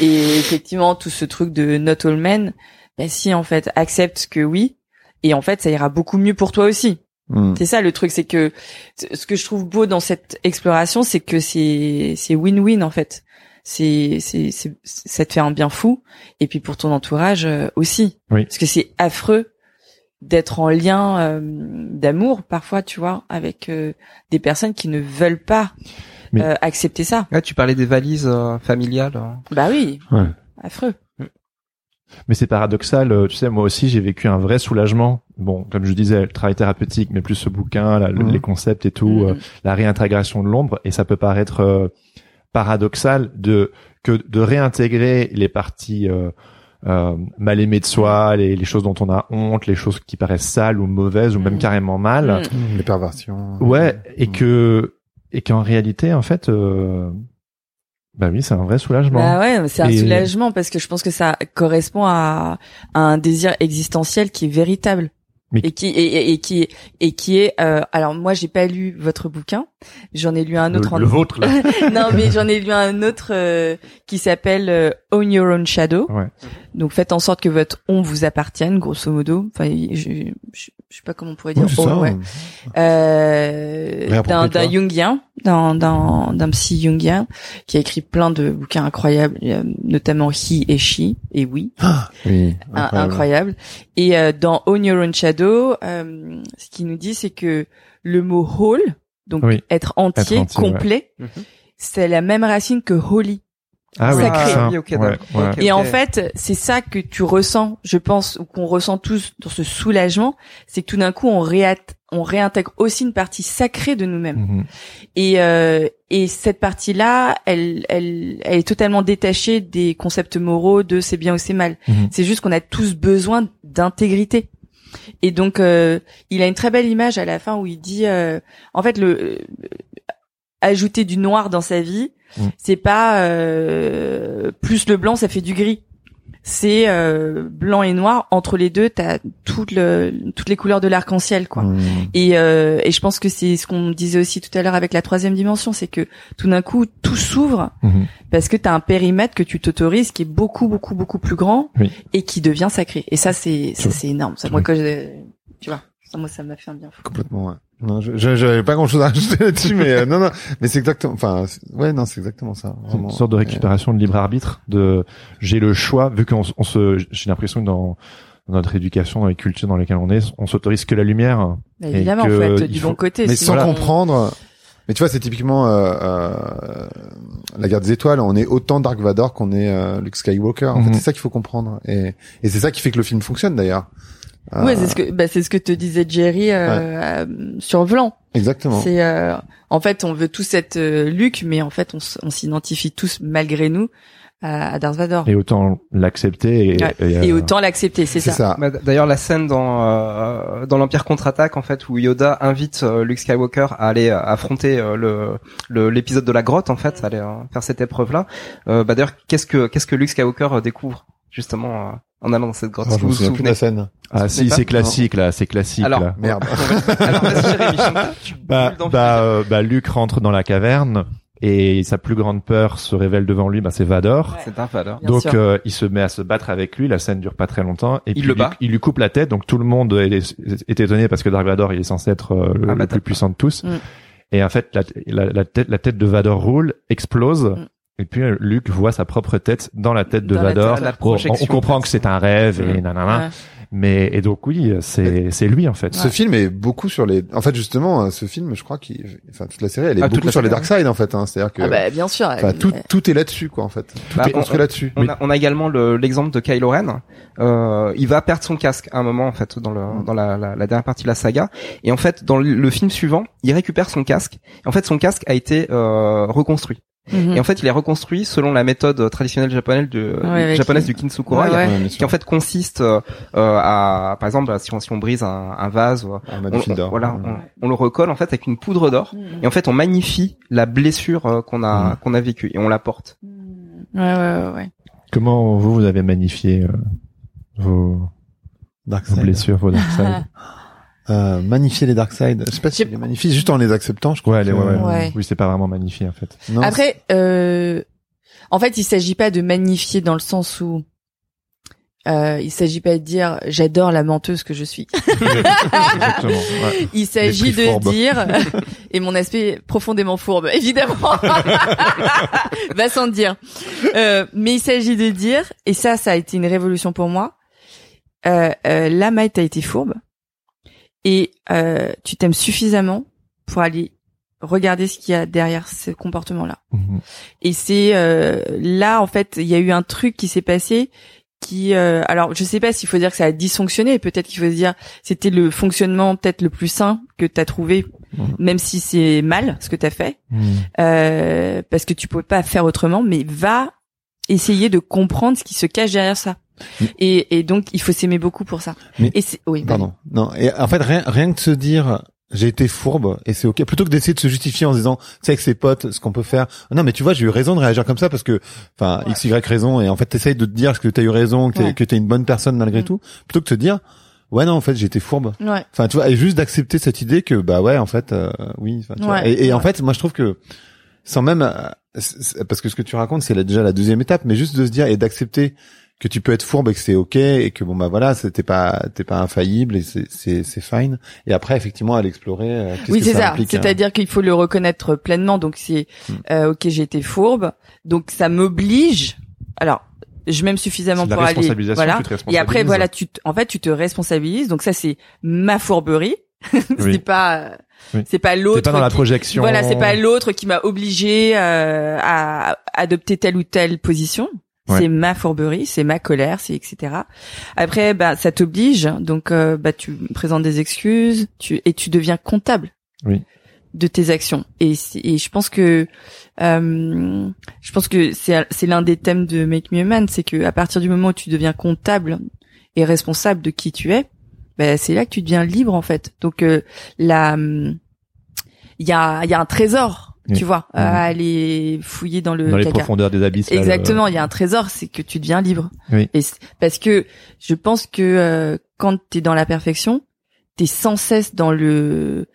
Et effectivement, tout ce truc de not all men, bah si en fait, accepte que oui, et en fait, ça ira beaucoup mieux pour toi aussi. Mm. C'est ça le truc, c'est que ce que je trouve beau dans cette exploration, c'est que c'est c'est win-win en fait. C'est c'est c'est ça te fait un bien fou, et puis pour ton entourage euh, aussi, Oui. parce que c'est affreux d'être en lien euh, d'amour parfois, tu vois, avec euh, des personnes qui ne veulent pas Mais- euh, accepter ça. Là, tu parlais des valises euh, familiales. euh. Bah oui, Ouais. affreux. Mais c'est paradoxal, euh, tu sais, moi aussi j'ai vécu un vrai soulagement. Bon, comme je disais, le travail thérapeutique, mais plus ce bouquin, la- Mhm. les concepts et tout, Mhm. euh, la réintégration de l'ombre, et ça peut paraître euh, paradoxal de que de réintégrer les parties euh, mal aimées de soi, les, les choses dont on a honte, les choses qui paraissent sales ou mauvaises ou même Mhm. carrément mal. Mm. Mm, Les perversions. Ouais, et Mm. que et qu'en réalité, en fait, euh, bah oui, c'est un vrai soulagement. Bah ouais, c'est un Et- soulagement parce que je pense que ça correspond à, à un désir existentiel qui est véritable. Mais- Et qui et, qui et qui est euh, alors moi j'ai pas lu votre bouquin j'en ai lu un le, autre en- le vôtre là. non mais j'en ai lu un autre euh, qui s'appelle euh, Own Your Own Shadow Ouais. donc faites en sorte que votre ombre vous appartienne grosso modo enfin je, je, je sais pas comment on pourrait dire ça. ouais euh, d'un d'un Jungien, d'un d'un d'un psy Jungien qui a écrit plein de bouquins incroyables, euh, notamment He et She et oui, Oui. un- incroyable. Et euh, dans Own Your Own Shadow, euh, ce qu'il nous dit c'est que le mot whole, donc Oui. être entier, Être entier, ouais. complet, Mhm. c'est la même racine que holy. Ah oui, Sacré. oui, ouais, ouais. Et en fait, c'est ça que tu ressens, je pense, ou qu'on ressent tous dans ce soulagement, c'est que tout d'un coup, on, réat on réintègre aussi une partie sacrée de nous-mêmes. Mhm. Et, euh, et cette partie-là, elle, elle, elle est totalement détachée des concepts moraux de c'est bien ou c'est mal. Mhm. C'est juste qu'on a tous besoin d'intégrité. Et donc, euh, il a une très belle image à la fin où il dit, euh, en fait, le euh, ajouter du noir dans sa vie, Mhm. c'est pas euh, plus le blanc, ça fait du gris. C'est euh, blanc et noir. Entre les deux, t'as toutes le, toutes les couleurs de l'arc-en-ciel, quoi. Mm. Et, euh, et je pense que c'est ce qu'on disait aussi tout à l'heure avec la troisième dimension, c'est que tout d'un coup tout s'ouvre Mhm. parce que tu as un périmètre que tu t'autorises qui est beaucoup beaucoup beaucoup plus grand Oui. et qui devient sacré. Et ça c'est c'est énorme. Ça, moi quand je, tu vois, ça moi ça m'a fait un bien fou. Complètement. Ouais. Non, je je- j'avais pas grand chose à rajouter là-dessus, mais euh, non, non, mais c'est exactement, enfin, ouais, non, c'est exactement ça. Vraiment. une sorte de récupération de libre arbitre. De j'ai le choix vu qu'on on se, j'ai l'impression que dans dans notre éducation, dans les cultures dans lesquelles on est, on s'autorise que la lumière. Et évidemment, que faut être il du faut- bon côté. mais sinon sans comprendre. Mais tu vois, c'est typiquement euh, euh, la guerre des étoiles. On est autant Dark Vador qu'on est euh, Luke Skywalker. En Mhm. fait, c'est ça qu'il faut comprendre. Et, et c'est ça qui fait que le film fonctionne d'ailleurs. Euh, Ouais, c'est ce que bah, c'est ce que te disait Jerry euh, euh, sur Vlan. Exactement. C'est euh, en fait on veut tous être euh, Luke, mais en fait on, s'identifie tous malgré nous à, à Darth Vader. Et autant l'accepter et, Ouais. et, Et euh, autant l'accepter, c'est C'est ça. ça. Bah, D'ailleurs, la scène dans euh, dans l'Empire contre-attaque, en fait, où Yoda invite euh, Luke Skywalker à aller euh, affronter euh, le le- l'épisode de la grotte, en fait, à aller euh, faire cette épreuve-là. Euh, bah d'ailleurs, qu'est-ce que qu'est-ce que Luke Skywalker euh, découvre? Justement euh, en allant dans cette grotte Oh, Si je vous vous souviens plus de souvenez la scène. Ah si, c'est classique là, c'est classique Alors, là. Merde. Alors, tu Bah, dans bah, euh, bah, Luke rentre dans la caverne et sa plus grande peur se révèle devant lui. Bah, c'est Vador. C'est un. Bien donc euh, il se met à se battre avec lui. La scène dure pas très longtemps. Et Il puis le lui- bat. il lui coupe la tête. Donc tout le monde est, est étonné parce que Dark Vador il est censé être euh, le, Ah, le plus puissant de tous. Mm. Et en fait la, la, la tête la tête de Vador roule, explose. Mm. Et puis euh, Luke voit sa propre tête dans la tête de Dans la Vador. tête, on, comprend que c'est un rêve et Mm. nanana. Ouais. Mais et donc oui, c'est c'est lui en fait. Ce film est beaucoup sur les. En fait, justement, euh, ce film, je crois qu'il, enfin, toute la série, elle est Ah, beaucoup sur les Dark Side, en fait. Hein. C'est-à-dire que, Ah bah bien sûr. enfin, euh, tout, tout est là-dessus, quoi, en fait. Tout Bah, est construit on- là-dessus. On a, on a également le- l'exemple de Kylo Ren. Euh, il va perdre son casque à un moment en fait dans, le, dans la, la, la dernière partie de la saga. Et en fait, dans le, le film suivant, il récupère son casque. Et en fait, son casque a été euh, reconstruit. Mhm. Et en fait, il est reconstruit selon la méthode traditionnelle japonaise, de, Ouais, japonaise qui- du. Ouais, ouais. Bien Qui en fait consiste euh, à, par exemple, si on, si on brise un, un vase, Un on, voilà, on, on le recolle en fait avec une poudre d'or. Et en fait, on magnifie la blessure euh, qu'on a qu'on a vécue et on la porte. Ouais, ouais, ouais, ouais. Comment vous vous avez magnifié euh, vos, vos blessures, vos dark side Euh, magnifier les Dark Side. Je sais pas si les magnifie juste en les acceptant, je crois. Ouais, que- ouais, ouais. Ouais. Oui, c'est pas vraiment magnifié en fait. Non, Après, euh, en fait, il s'agit pas de magnifier dans le sens où euh, il s'agit pas de dire j'adore la menteuse que je suis. Exactement. ouais. Il s'agit de fourbe. dire et mon aspect profondément fourbe, évidemment, va sans dire. Euh, mais il s'agit de dire et ça, ça a été une révolution pour moi. Euh, euh, là, Maï, t'as été fourbe et euh, tu t'aimes suffisamment pour aller regarder ce qu'il y a derrière ce comportement-là. Mhm. Et c'est euh, là en fait, il y a eu un truc qui s'est passé qui euh, alors je sais pas s'il faut dire que ça a dysfonctionné, peut-être qu'il faut se dire c'était le fonctionnement peut-être le plus sain que tu as trouvé Mhm. même si c'est mal ce que tu as fait Mhm. euh, parce que tu peux pas faire autrement mais va essayer de comprendre ce qui se cache derrière ça. Et, et donc il faut s'aimer beaucoup pour ça. Mais- et oui, Pardon. Non. Et en fait, rien, rien que de se dire, j'ai été fourbe et c'est ok. Plutôt que d'essayer de se justifier en se disant, tu sais, avec ses potes, ce qu'on peut faire. Non, mais tu vois, j'ai eu raison de réagir comme ça parce que, enfin, x, y raison. Et en fait, t'essayes de te dire que t'as eu raison, que t'es, Ouais. que t'es une bonne personne malgré Mm. tout. Plutôt que de te dire, ouais, non, en fait, j'ai été fourbe. Ouais. Enfin, tu vois, et juste d'accepter cette idée que, bah ouais, en fait, euh, oui. tu vois. Ouais. Et, et en Ouais. fait, moi, je trouve que, sans même, euh, parce que ce que tu racontes, c'est déjà la deuxième étape, mais juste de se dire et d'accepter que tu peux être fourbe et que c'est ok et que bon bah voilà c'était pas t'es pas infaillible et c'est c'est c'est fine et après effectivement aller explorer euh, Oui, c'est ça, hein. C'est-à-dire qu'il faut le reconnaître pleinement. Donc c'est Mm. euh, ok, j'ai été fourbe. Donc ça m'oblige. Alors, je m'aime suffisamment la pour aller. Voilà. tu te Et après, voilà, tu en fait, tu te responsabilises. Donc ça, c'est ma fourberie. Oui. c'est pas, Oui. c'est pas l'autre. C'est pas dans la qui- projection. Voilà, c'est pas l'autre qui m'a obligé euh, à adopter telle ou telle position. Ouais. C'est ma fourberie, c'est ma colère, c'est etc. Après, bah, ça t'oblige, donc euh, bah, tu présentes des excuses, tu et tu deviens comptable Oui. de tes actions. Et, et je pense que euh, je pense que c'est c'est l'un des thèmes de Make Me a Man, c'est que à partir du moment où tu deviens comptable et responsable de qui tu es, bah, c'est là que tu deviens libre en fait. Donc euh, la il y a il y a un trésor, Oui. tu vois, à aller fouiller dans le dans les caca. profondeurs des abysses. Exactement, il y a un trésor, c'est que tu deviens libre. Oui. Et parce que je pense que euh, quand t'es dans la perfection, t'es sans cesse dans le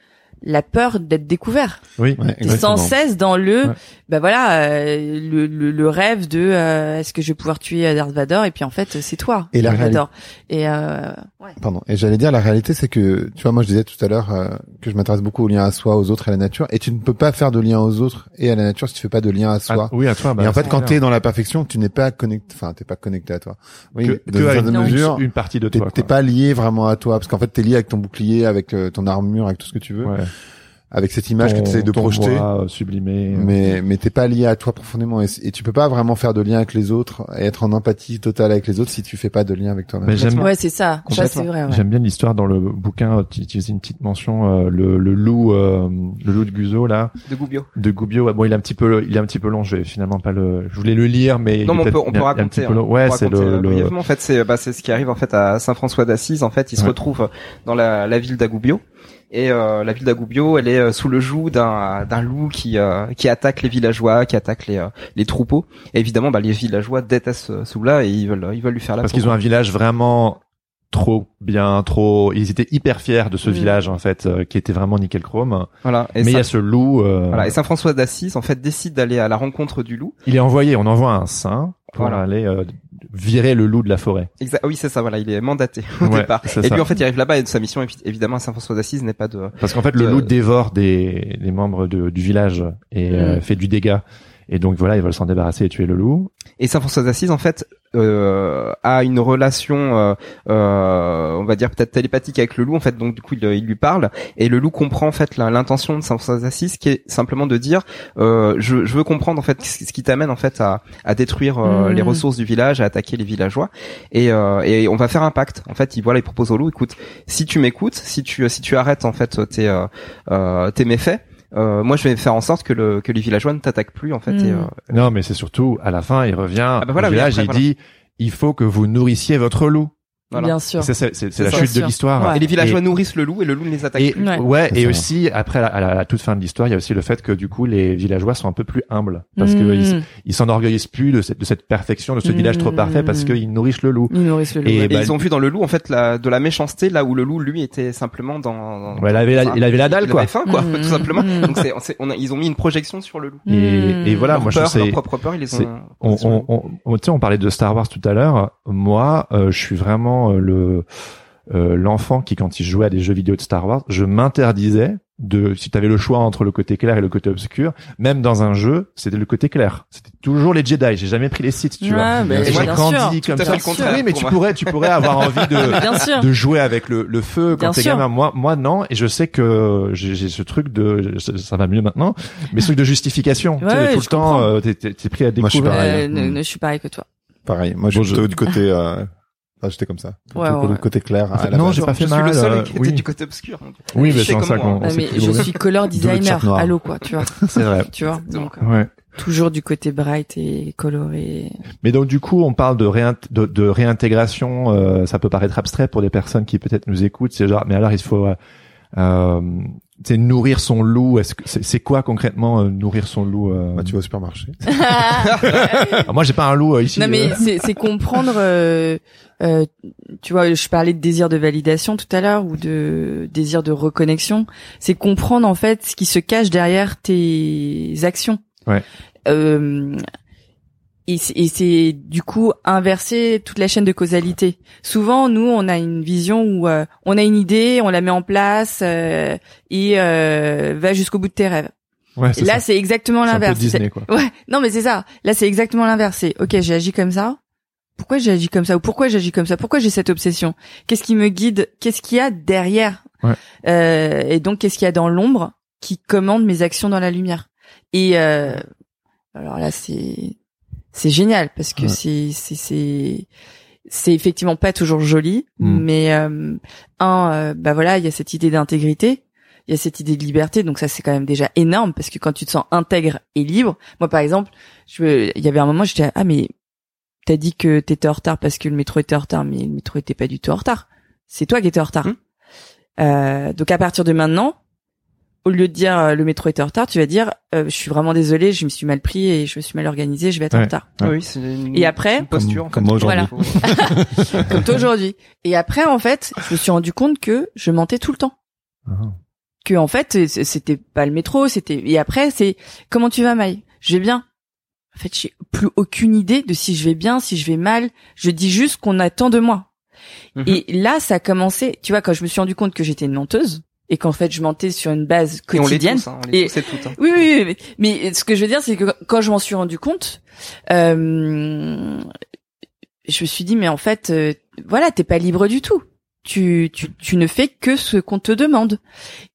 la peur d'être découvert. Oui. Ouais, T'es sans cesse dans le Ouais. bah voilà, euh, le, le, le rêve de euh, est-ce que je vais pouvoir tuer Darth Vader et puis en fait c'est toi. Et la Darth réalité- Vader. Et euh, ouais. Pardon. Et j'allais dire, la réalité, c'est que, tu vois, moi, je disais tout à l'heure euh, que je m'intéresse beaucoup au lien à soi, aux autres et à la nature. Et tu ne peux pas faire de lien aux autres et à la nature si tu fais pas de lien à soi. Ah, oui, à toi. Bah, et en fait, quand t'es dans la perfection, tu n'es pas connecté, enfin, t'es pas connecté à toi. Oui, que, que une à une, mesure, une partie de toi. t'es pas lié vraiment à toi, parce qu'en fait, t'es lié avec ton bouclier, avec euh, ton armure, avec tout ce que tu veux, Ouais. Avec cette image que tu essayes de ton projeter. euh, sublimé. euh. Mais mais t'es pas lié à toi profondément et, et tu peux pas vraiment faire de lien avec les autres et être en empathie totale avec les autres si tu fais pas de lien avec toi-même. Mais j'aime Ouais, c'est ça. Ça c'est vrai. Ouais. J'aime bien l'histoire dans le bouquin. euh, Tu, faisais une petite mention, euh, le, le loup, euh, le loup de Guzzo là, De Goubio. de Gubbio. Ouais, bon, il est un petit peu, il est un petit peu long. Je vais finalement pas le. Je voulais le lire, mais Non, mais on peut, on peut raconter. hein. Ouais, c'est le, le-. En fait, c'est bah, c'est ce qui arrive en fait à Saint-François d'Assise. En fait, il se Ouais. retrouve dans la, la ville d'Agoubio. Et euh, la ville d'Agoubio, elle est euh, sous le joug d'un d'un loup qui euh, qui attaque les villageois, qui attaque les euh, les troupeaux. Et évidemment, bah, les villageois détestent ce, ce loup-là et ils veulent ils veulent lui faire la parce peau. qu'ils ont un village vraiment trop bien, trop. Ils étaient hyper fiers de ce Mm. village en fait, euh, qui était vraiment nickel chrome. Voilà. Et mais il y ça- a ce loup. euh, Voilà, et Saint François d'Assise en fait décide d'aller à la rencontre du loup. Il est envoyé. On envoie un saint pour Voilà. aller euh, virer le loup de la forêt. Exa- oui, c'est ça. Voilà, il est mandaté au Ouais, départ. Et lui en fait, il arrive là-bas et sa mission évi- évidemment à Saint François d'Assise n'est pas de. Parce qu'en fait, le Euh, loup dévore des, des membres de- du village et euh, Mm. fait du dégât. Et donc voilà, ils veulent s'en débarrasser et tuer le loup. Et Saint François d'Assise en fait euh, a une relation, euh, euh, on va dire peut-être télépathique avec le loup en fait. Donc du coup, il, il lui parle et le loup comprend en fait l'intention de Saint François d'Assise, qui est simplement de dire, euh, je, je veux comprendre en fait ce qui t'amène en fait à, à détruire euh, Mm. les ressources du village, à attaquer les villageois. Et, euh, et on va faire un pacte. En fait, il voilà, il propose au loup, écoute, si tu m'écoutes, si tu si tu arrêtes en fait tes euh, euh, tes méfaits. Euh, moi, je vais faire en sorte que le que les villageois ne t'attaquent plus en fait. Et, Mm. euh, Non, mais c'est surtout à la fin, il revient bah voilà, au village et il voilà. dit il faut que vous nourrissiez votre loup. Voilà. Bien sûr. C'est c'est- c'est- c'est la ça, chute sûr. de l'histoire. Ouais. Et les villageois Et- nourrissent le loup et le loup ne les attaque Et plus. Ouais. et ça. aussi après à la, à la toute fin de l'histoire, il y a aussi le fait que du coup les villageois sont un peu plus humbles parce que ils Mm. ils s'enorgueillissent plus de cette, de cette perfection, de ce Mm. village trop parfait parce qu'ils nourrissent le loup. Ils nourrissent le loup. Et Et bah, ils ont vu dans le loup en fait la, de la méchanceté là où le loup lui était simplement dans. dans- Ouais, il avait la, il avait la dalle il quoi. avait faim quoi, Mm, tout simplement. mm. Donc c'est, c'est- on a, ils ont mis une projection sur le loup. Et, voilà, leur moi peur, je sais. leur propre peur, ils les ont. on, on, loup. on, on- tu sais, on parlait de Star Wars tout à l'heure. Moi, euh, je suis vraiment euh, le euh, l'enfant qui, quand il jouait à des jeux vidéo de Star Wars, je m'interdisais de, si tu avais le choix entre le côté clair et le côté obscur, même dans un jeu, c'était le côté clair. C'était toujours les Jedi. J'ai jamais pris les Sith, tu vois. Ouais, bah, Et j'ai bien grandi sûr. comme ça. fait le contraire, oui, mais tu moi. pourrais, tu pourrais avoir envie de, de jouer avec le, le feu quand t'es gamin. Moi, moi non. Et je sais que j'ai j'ai ce truc de, ça ça va mieux maintenant, mais ce truc de justification. tu sais, Ouais, tout le temps, euh, t'es t'es- t'es pris à Moi, je suis découvrir. pareil. Euh, Mm. ne- ne- je suis pareil que toi. Pareil. Moi, je Bon, suis je- plutôt du côté. Euh... Enfin, j'étais comme ça. Ouais, ouais, côté clair. à la non, j'ai pas fait je suis mal. le seul euh, qui était oui. du côté obscur. Oui, Je mais c'est ça qu'on s'est mais je suis color designer. Allô, quoi, tu vois. C'est vrai. Tu vois. Donc, euh, Ouais. toujours du côté bright et coloré. Mais donc du coup, on parle de, réint- de, de réintégration. euh, ça peut paraître abstrait pour des personnes qui peut-être nous écoutent. C'est genre, mais alors il faut, euh, sais, nourrir son loup. Est-ce que c'est c'est quoi concrètement euh, nourrir son loup euh? Bah, tu vas au supermarché. Ah, Moi, j'ai pas un loup euh, ici. Non mais euh. c'est c'est comprendre euh, euh, tu vois je parlais de désir de validation tout à l'heure ou de désir de reconnexion c'est comprendre en fait ce qui se cache derrière tes actions Ouais. Et c'est- du coup inverser toute la chaîne de causalité. Souvent, nous, on a une vision où euh, on a une idée, on la met en place euh, et euh, va jusqu'au bout de tes rêves. Ouais, Et là, c'est exactement l'inverse. Disney, quoi. Ouais, non mais c'est ça. Là, c'est exactement l'inverse. C'est, ok, j'ai agi comme ça. Pourquoi j'ai agi comme ça? Ou pourquoi j'ai agi comme ça? Pourquoi j'ai cette obsession? Qu'est-ce qui me guide? Qu'est-ce qu'il y a derrière? Ouais. Euh, Et donc, qu'est-ce qu'il y a dans l'ombre qui commande mes actions dans la lumière? Et euh, alors là, c'est c'est génial parce que Ouais. c'est c'est c'est effectivement pas toujours joli, Mm. mais euh, un, euh, bah voilà, il y a cette idée d'intégrité il y a cette idée de liberté, donc ça c'est quand même déjà énorme parce que quand tu te sens intègre et libre, moi par exemple, je, il y avait un moment j'étais ah mais t'as dit que t'étais en retard parce que le métro était en retard, mais le métro était pas du tout en retard. C'est toi qui étais en retard. Hmm. Euh, donc à partir de maintenant, au lieu de dire euh, le métro était en retard, tu vas dire euh, je suis vraiment désolé, je me suis mal pris et je me suis mal organisé, je vais être en retard. Ouais. Oui, c'est une, Et après une posture. Comme- comme moi aujourd'hui. Voilà. Comme toi aujourd'hui. Et après en fait, je me suis rendu compte que je mentais tout le temps. Ah. que en fait c'était pas le métro, c'était et après c'est comment tu vas Maï? Je vais bien. En fait, j'ai plus aucune idée de si je vais bien, si je vais mal. Je dis juste qu'on attend de moi. Mhm. Et là, ça a commencé, tu vois, quand je me suis rendu compte que j'étais une menteuse et qu'en fait, je mentais sur une base Et on les quotidienne. tous, hein, on les Et- tous et toutes. hein. Oui, oui, oui, mais, mais ce que je veux dire, c'est que quand je m'en suis rendu compte, euh, je me suis dit, mais en fait, euh, voilà, t'es pas libre du tout. Tu, tu, tu ne fais que ce qu'on te demande.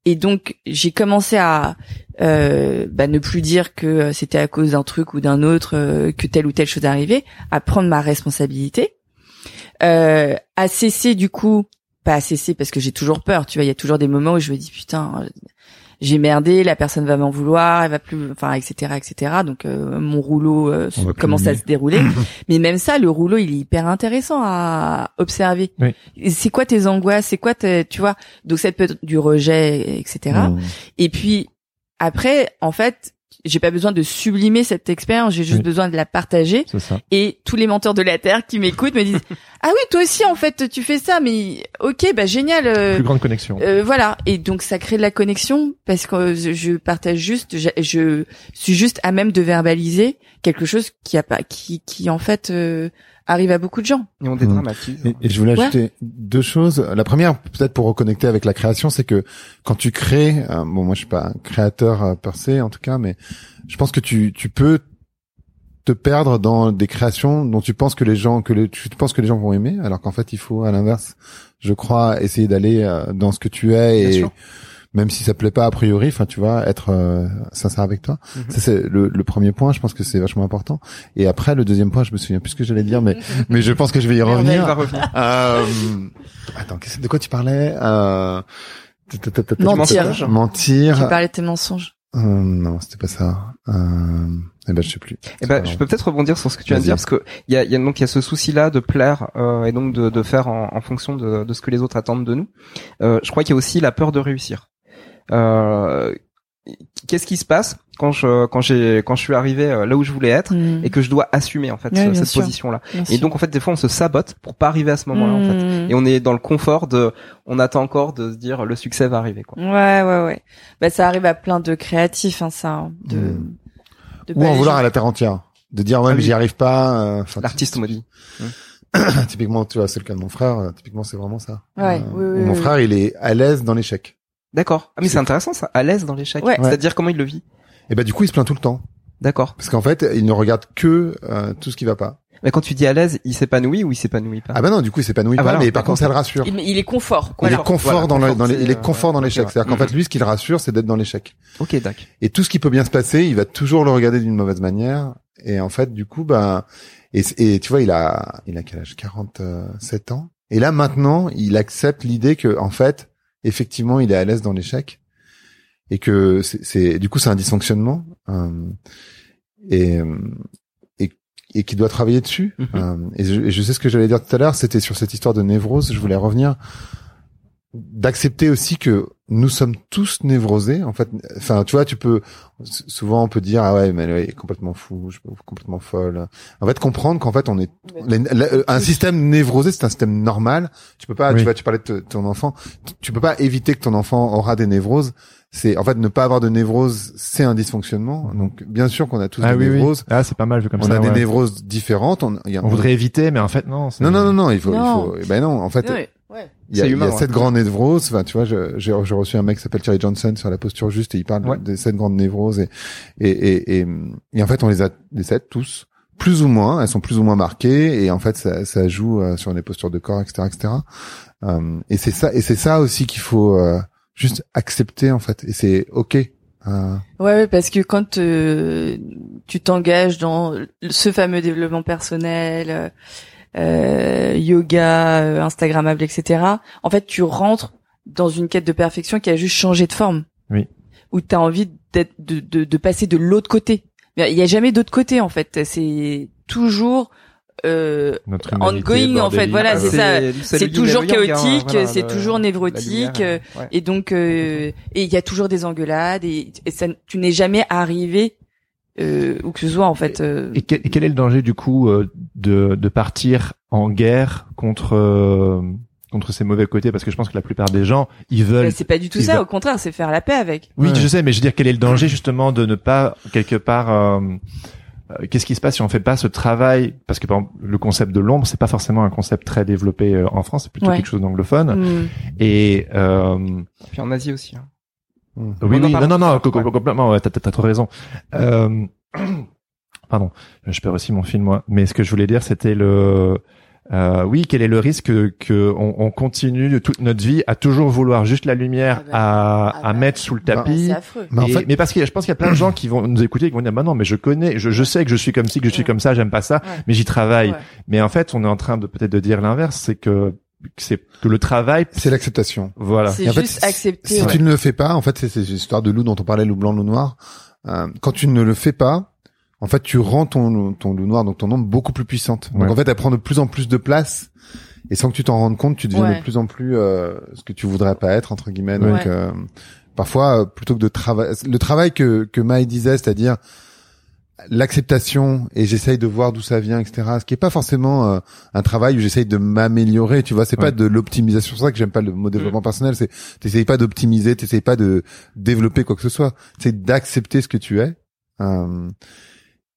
Et donc, j'ai commencé à euh, bah, ne plus dire que euh, c'était à cause d'un truc ou d'un autre euh, que telle ou telle chose arrivait, à prendre ma responsabilité, euh, à cesser du coup, pas à cesser parce que j'ai toujours peur. Tu vois, il y a toujours des moments où je me dis putain, j'ai merdé, la personne va m'en vouloir, elle va plus, enfin, etc., etc. Donc euh, mon rouleau euh, commence à se dérouler. Mais même ça, le rouleau, il est hyper intéressant à observer. Oui. C'est quoi tes angoisses? C'est quoi, tes, tu vois? Donc ça peut être du rejet, etc. Mmh. Et puis après, en fait, j'ai pas besoin de sublimer cette expérience, j'ai juste Oui. besoin de la partager. Ça. Et tous les menteurs de la terre qui m'écoutent me disent ah oui toi aussi en fait tu fais ça mais ok bah génial euh, Plus grande connexion. euh, voilà et donc ça crée de la connexion parce que je, je partage juste je, je suis juste à même de verbaliser quelque chose qui a pas qui qui en fait euh, arrive à beaucoup de gens Et on dédramatise. Et, et je voulais Ouais. ajouter deux choses. La première, peut-être pour reconnecter avec la création, c'est que quand tu crées, euh, bon, moi je suis pas un créateur euh, per se en tout cas, mais je pense que tu tu peux te perdre dans des créations dont tu penses que les gens que les, tu penses que les gens vont aimer, alors qu'en fait il faut à l'inverse, je crois, essayer d'aller euh, dans ce que tu es Bien et sûr. Même si ça plaît pas a priori, enfin tu vois, être euh, sincère avec toi. Mhm. Ça c'est le, le premier point, je pense que c'est vachement important. Et après le deuxième point, je me souviens plus ce que j'allais dire, mais mais je pense que je vais y revenir. va revenir. Euh, attends, qu'est-ce- de quoi tu parlais? Euh... ta- ta- ta- ta- ta- Mentir. Mentir. tu parlais de tes mensonges Euh, non, c'était pas ça. Euh... Eh ben, je sais plus. Eh ben, je peux peut-être rebondir sur ce que tu viens de dire parce que il y a, y a donc il y a ce souci-là de plaire euh, et donc de, de faire en, en fonction de, de ce que les autres attendent de nous. Euh, je crois qu'il y a aussi la peur de réussir. Euh, Qu'est-ce qui se passe quand je quand j'ai quand je suis arrivé euh, là où je voulais être Mmh. et que je dois assumer en fait cette sûr. position-là. Bien Et sûr. donc en fait des fois on se sabote pour pas arriver à ce moment-là en fait. Mmh. Et on est dans le confort de on attend encore de se dire le succès va arriver quoi. Ouais, ouais, ouais. Bah, ça arrive à plein de créatifs, hein, ça. hein, de, Mm. de Ou en vouloir gens- à la terre entière. De dire, ouais, Ah mais oui. j'y arrive pas. euh, enfin, L'artiste maudit. typiquement, tu vois, c'est le cas de mon frère. euh, Typiquement, c'est vraiment ça. Ouais, oui, oui, Mon oui, frère, il est à l'aise dans l'échec. D'accord. Ah mais C'est- intéressant ça, à l'aise dans l'échec. Ouais. C'est-à-dire comment il le vit? Et ben, du coup, il se plaint tout le temps. D'accord. Parce qu'en fait, il ne regarde que euh, tout ce qui va pas. Mais quand tu dis à l'aise, il s'épanouit ou il s'épanouit pas? Ah ben non, du coup, il s'épanouit Ah, pas, mais par contre, ça le rassure. Il, il est confort. Il Voilà. est confort Voilà, dans, le- confort, dans les- c'est, il est euh, confort dans l'échec. ouais. C'est-à-dire qu'en Mhm. fait, lui, ce qui le rassure, c'est d'être dans l'échec. Ok, d'accord. Et tout ce qui peut bien se passer, il va toujours le regarder d'une mauvaise manière. Et en fait, du coup, ben, et, et tu vois, il a, il a quel âge? 47 ans. Et là, maintenant, il accepte l'idée que, en fait, effectivement, il est à l'aise dans l'échec. Et que c'est, du coup, c'est un dysfonctionnement. euh, et, euh, et, et qu'il doit travailler dessus. Mhm. Euh, et, je, et je sais ce que j'allais dire tout à l'heure, c'était sur cette histoire de névrose. Je voulais revenir d'accepter aussi que nous sommes tous névrosés en fait enfin tu vois tu peux souvent on peut dire ah ouais mais elle est complètement fou je suis complètement folle en fait comprendre qu'en fait on est les- la- un système névrosé c'est un système normal tu peux pas Oui. tu vois tu parlais de te- ton enfant tu- peux pas éviter que ton enfant aura des névroses c'est en fait ne pas avoir de névrose c'est un dysfonctionnement donc bien sûr qu'on a tous Ah des oui, oui. névroses Ah, c'est pas mal vu comme on ça. a des névroses différentes on, il y a- On voudrait éviter, mais en fait, non. non non non non il faut Non. il faut ben non en fait Ouais, ouais. il y a, C'est il y humain, a ouais. sept grandes névroses. Enfin, tu vois, je- reçu un mec qui s'appelle Thierry Johnson sur la posture juste et il parle Ouais. des sept grandes névroses et et, et et et en fait on les a les sept tous plus ou moins. Elles sont plus ou moins marquées et en fait ça, ça joue euh, sur les postures de corps, etc., etc. Euh, et c'est ça et c'est ça aussi qu'il faut euh, juste accepter en fait. Et c'est ok. Euh, Ouais, ouais, parce que quand euh, tu t'engages dans ce fameux développement personnel, euh, euh, yoga, euh, Instagrammable, etc., en fait, tu rentres dans une quête de perfection qui a juste changé de forme. Oui. Où tu as envie d'être, de, de, de passer de l'autre côté. Mais il y a jamais d'autre côté, en fait. C'est toujours euh, Notre humanité ongoing, en fait. Voilà, c'est ça. C'est toujours hein, chaotique, voilà, c'est toujours névrotique. lumière, ouais. Et donc, euh, et il y a toujours des engueulades et, et ça, tu n'es jamais arrivé euh, où que ce soit en fait. euh, Et quel, et quel est le danger du coup euh, de, de partir en guerre contre euh, contre ses mauvais côtés parce que je pense que la plupart des gens ils veulent. Mais c'est pas du tout ça, veulent- au contraire, c'est faire la paix avec. Oui, Ouais. je sais, mais je veux dire quel est le danger justement de ne pas quelque part. euh, euh, Qu'est-ce qui se passe si on fait pas ce travail? Parce que par exemple, le concept de l'ombre, c'est pas forcément un concept très développé euh, en France, c'est plutôt Ouais. quelque chose d'anglophone. Mm. Et euh, Puis en Asie aussi. hein. oui, Non, oui, non, non, complètement. Ouais, t'as, t'as, t'as trop raison. Euh, pardon, je perds aussi mon film moi. Mais ce que je voulais dire, c'était le. Euh, oui, quel est le risque que, que on, on continue de toute notre vie à toujours vouloir juste la lumière Ah bah, à, ah à bah. mettre sous le Bah, tapis. C'est affreux. Mais en Et- fait- mais parce que je pense qu'il y a plein de gens qui vont nous écouter et qui vont dire bah non mais je connais je, je sais que je suis comme ci que je suis Ouais. comme ça j'aime pas ça Ouais. mais j'y travaille Ouais. mais en fait on est en train de peut-être de dire l'inverse c'est que que c'est que le travail C'est l'acceptation. voilà C'est fait, juste accepter. Si ouais. tu ne le fais pas, en fait, c'est c'est l'histoire de loup dont on parlait, loup blanc, loup noir. Euh, quand tu ne le fais pas, en fait, tu rends ton, ton loup noir, donc ton ombre, beaucoup plus puissante. Donc en fait, elle prend de plus en plus de place. Et sans que tu t'en rendes compte, tu deviens Ouais. de plus en plus euh, ce que tu voudrais pas être entre guillemets. Donc Ouais. euh, parfois, euh, plutôt que de travailler, le travail que que Maï disait, c'est-à-dire l'acceptation et j'essaye de voir d'où ça vient, etc. Ce qui est pas forcément euh, un travail où j'essaye de m'améliorer. Tu vois, c'est pas Ouais. de l'optimisation. C'est pour ça que j'aime pas le mot développement personnel. C'est t'essayes pas d'optimiser, t'essayes pas de développer quoi que ce soit. C'est d'accepter ce que tu es. euh,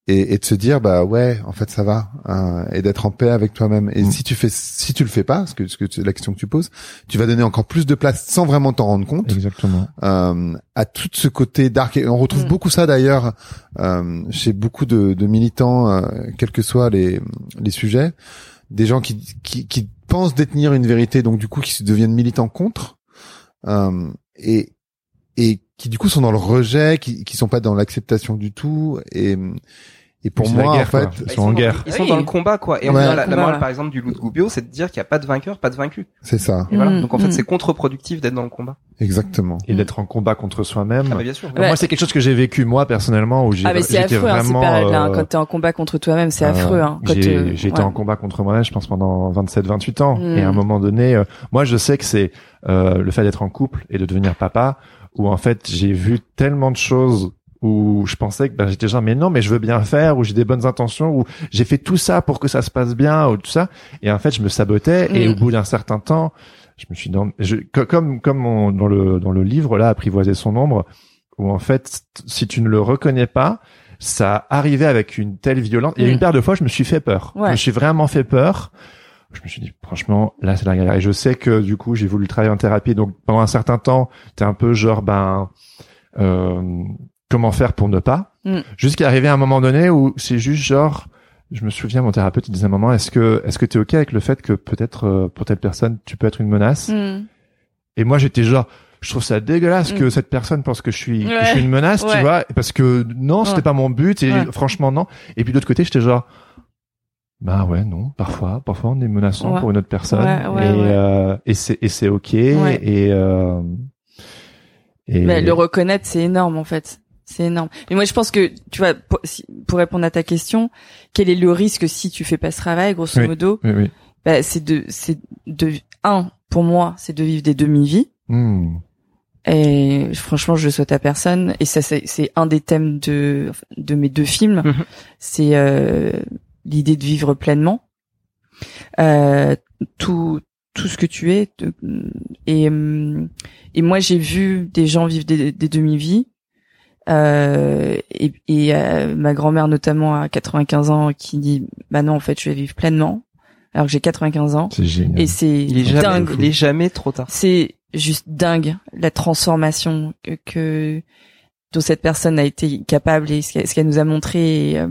et, et de se dire bah ouais en fait ça va euh, et d'être en paix avec toi-même. Et Mm. si tu fais si tu le fais pas ce que ce que tu- la question que tu poses tu vas donner encore plus de place sans vraiment t'en rendre compte. Exactement. Euh, à tout ce côté dark. Et on retrouve Mm. beaucoup ça d'ailleurs euh, chez beaucoup de, de militants euh, quels que soient les les sujets. Des gens qui qui, qui pensent détenir une vérité donc du coup qui se deviennent militants contre. Euh, et et qui du coup sont dans le rejet qui qui sont pas dans l'acceptation du tout et et pour moi guerre, en fait. Ils sont en guerre Ils sont Oui. dans le combat, quoi. Et on Ouais. voit la, la morale, par exemple, du loup de Goubio, c'est de dire qu'il n'y a pas de vainqueur, pas de vaincu. c'est ça Et voilà. Mm, Donc en fait, mm. c'est contre-productif d'être dans le combat. exactement et d'être en combat contre soi-même Ah bah bien sûr. Moi c'est quelque chose que j'ai vécu moi personnellement où j'ai Ah mais c'est j'étais affreux hein, vraiment hein. euh, Quand t'es en combat contre toi-même, c'est Euh, affreux. Hein. Euh, été ouais. en combat contre moi-même, je pense pendant 27-28 ans. Mm. Et à un moment donné, euh, moi je sais que c'est euh, le fait d'être en couple et de devenir papa, où en fait j'ai vu tellement de choses où je pensais que ben, j'étais genre mais non mais je veux bien faire, où j'ai des bonnes intentions, où j'ai fait tout ça pour que ça se passe bien, ou tout ça. Et en fait je me sabotais et Mm. au bout d'un certain temps, je me suis non, je, co- comme comme on- dans le dans le livre là apprivoiser son ombre, où en fait si tu ne le reconnais pas ça arrivait avec une telle violence. Y a Mm. une paire de fois, je me suis fait peur. Ouais. Je me suis vraiment fait peur. Je me suis dit, franchement, là, c'est la galère. Et je sais que, du coup, j'ai voulu travailler en thérapie. Donc, pendant un certain temps, t'es un peu genre, ben, euh, comment faire pour ne pas? Mm. Jusqu'à arriver à un moment donné où c'est juste genre, je me souviens, mon thérapeute, il disait à un moment, est-ce que, est-ce que t'es ok avec le fait que peut-être, euh, pour telle personne, tu peux être une menace? Mm. Et moi, j'étais genre, je trouve ça dégueulasse Mm. que cette personne pense que je suis, que je suis une menace, tu vois, parce que non, c'était Ouais. pas mon but, et franchement, non. Et puis de l'autre côté, j'étais genre, bah ouais, non, parfois, parfois on est menaçant Ouais. pour une autre personne, Ouais, ouais, et, ouais. euh, et c'est, et c'est ok, Ouais. et, euh, et Mais le reconnaître, c'est énorme en fait. C'est énorme. Mais moi, je pense que, tu vois, pour, si- pour répondre à ta question, quel est le risque si tu fais pas ce travail, grosso Oui. modo oui, oui. bah, C'est de, c'est de, un, pour moi, c'est de vivre des demi-vies. Hmm. Et franchement, je le souhaite à personne. Et ça, c'est c'est un des thèmes de de mes deux films. Mhm. C'est euh, l'idée de vivre pleinement. Euh, tout tout ce que tu es. et hum, et moi, j'ai vu des gens vivre des, des demi-vies. Euh, et et euh, ma grand-mère notamment à 95 ans qui dit bah non en fait je vais vivre pleinement alors que j'ai 95 ans C'est génial. et c'est Il est jamais, dingue il est jamais trop tard. c'est juste dingue la transformation que, que dont cette personne a été capable et ce qu'elle ce qu'elle nous a montré et, euh,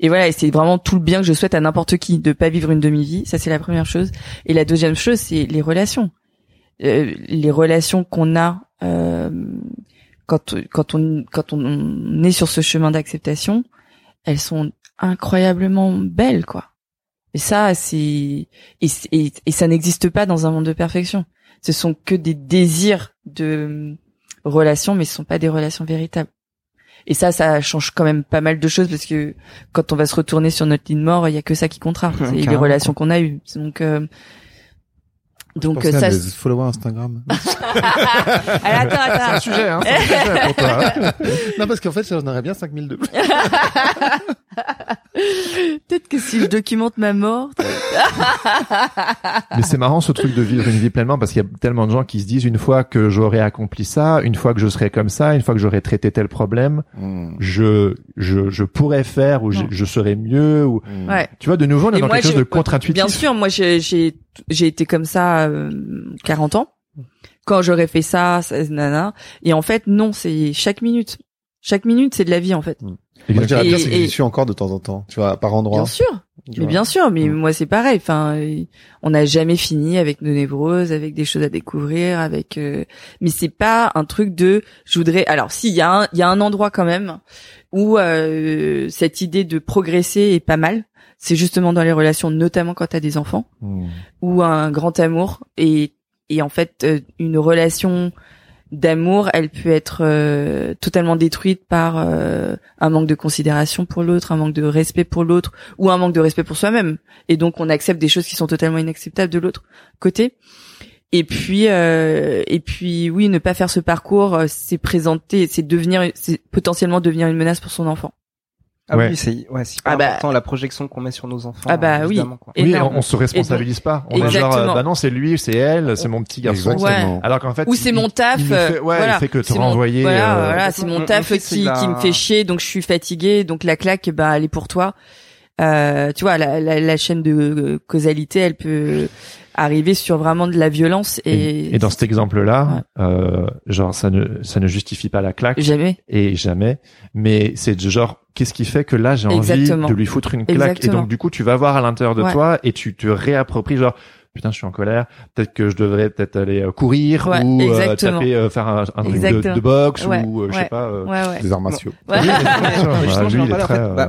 et voilà c'est vraiment tout le bien que je souhaite à n'importe qui de pas vivre une demi-vie. Ça c'est la première chose. Et la deuxième chose c'est les relations. Euh, les relations qu'on a euh, quand quand on quand on est sur ce chemin d'acceptation elles sont incroyablement belles quoi. Et ça c'est et, et, ça n'existe pas dans un monde de perfection. Ce sont que des désirs de relations, mais ce sont pas des relations véritables. Et ça, ça change quand même pas mal de choses parce que quand on va se retourner sur notre ligne mort, il y a que ça qui comptera. C'est les relations qu'on a eues. Donc, euh, donc euh, ça. des followers Instagram. Alors, attends, C'est un attends. sujet, hein, c'est un sujet pour toi. non, parce qu'en fait, j'en aurais bien 5000 de plus. Peut-être que si je documente ma mort. Mais c'est marrant ce truc de vivre une vie pleinement parce qu'il y a tellement de gens qui se disent une fois que j'aurai accompli ça, une fois que je serai comme ça, une fois que j'aurai traité tel problème, Mm. je je je pourrais faire ou je, je serai mieux ou Mm. Ouais. tu vois de nouveau on est Et dans moi, quelque chose de contre-intuitif. Bien sûr, moi j'ai j'ai j'ai été comme ça euh, 40 ans. Quand j'aurais fait ça, ça nana. Et en fait, non, c'est chaque minute. Chaque minute, c'est de la vie en fait. Moi, je dirais Et- bien, c'est que et- j'y suis encore de temps en temps. Tu vois, par endroit. Bien sûr. Mais bien sûr, mais Mm. moi c'est pareil. Enfin, euh, on n'a jamais fini avec nos névroses, avec des choses à découvrir, avec. euh, Mais c'est pas un truc de. Je voudrais. Alors, si il y a un, il y a un endroit quand même où euh, cette idée de progresser est pas mal. C'est justement dans les relations, notamment quand t'as des enfants, Mm. ou un grand amour. Et et en fait, euh, une relation d'amour, elle peut être euh, totalement détruite par euh, un manque de considération pour l'autre, un manque de respect pour l'autre, ou un manque de respect pour soi-même. Et donc on accepte des choses qui sont totalement inacceptables de l'autre côté. Et puis, euh, et puis, oui, ne pas faire ce parcours, euh, c'est présenter, c'est devenir, c'est potentiellement devenir une menace pour son enfant. Ah Ouais. oui, c'est ouais, hyper Ah bah- important la projection qu'on met sur nos enfants. Ah bah oui. quoi. Et Oui, on, on se responsabilise pas. On est genre Exactement. euh, bah non, c'est lui, c'est elle, c'est mon petit garçon. Exactement. Alors qu'en fait Ou c'est mon taf, il fait, ouais, voilà. il fait que te C'est mon- renvoyer Voilà, euh, voilà, c'est Mon- taf fils, qui, il a- qui me fait chier, donc je suis fatiguée, donc la claque, bah, elle est pour toi. Euh, tu vois, la, la, la chaîne de euh, causalité, elle peut arriver sur vraiment de la violence et, et, et dans cet exemple-là, euh, genre ça ne ça ne justifie pas la claque jamais. et jamais, mais c'est de genre qu'est-ce qui fait que là j'ai envie de lui foutre une claque? Exactement. et donc du coup tu vas voir à l'intérieur de Ouais. toi et tu te réappropries genre putain je suis en colère peut-être que je devrais peut-être aller euh, courir Ouais, ou euh, taper euh, faire un, un truc de, de boxe Ouais, ou euh, je sais pas euh, Ouais, ouais. Des arts martiaux.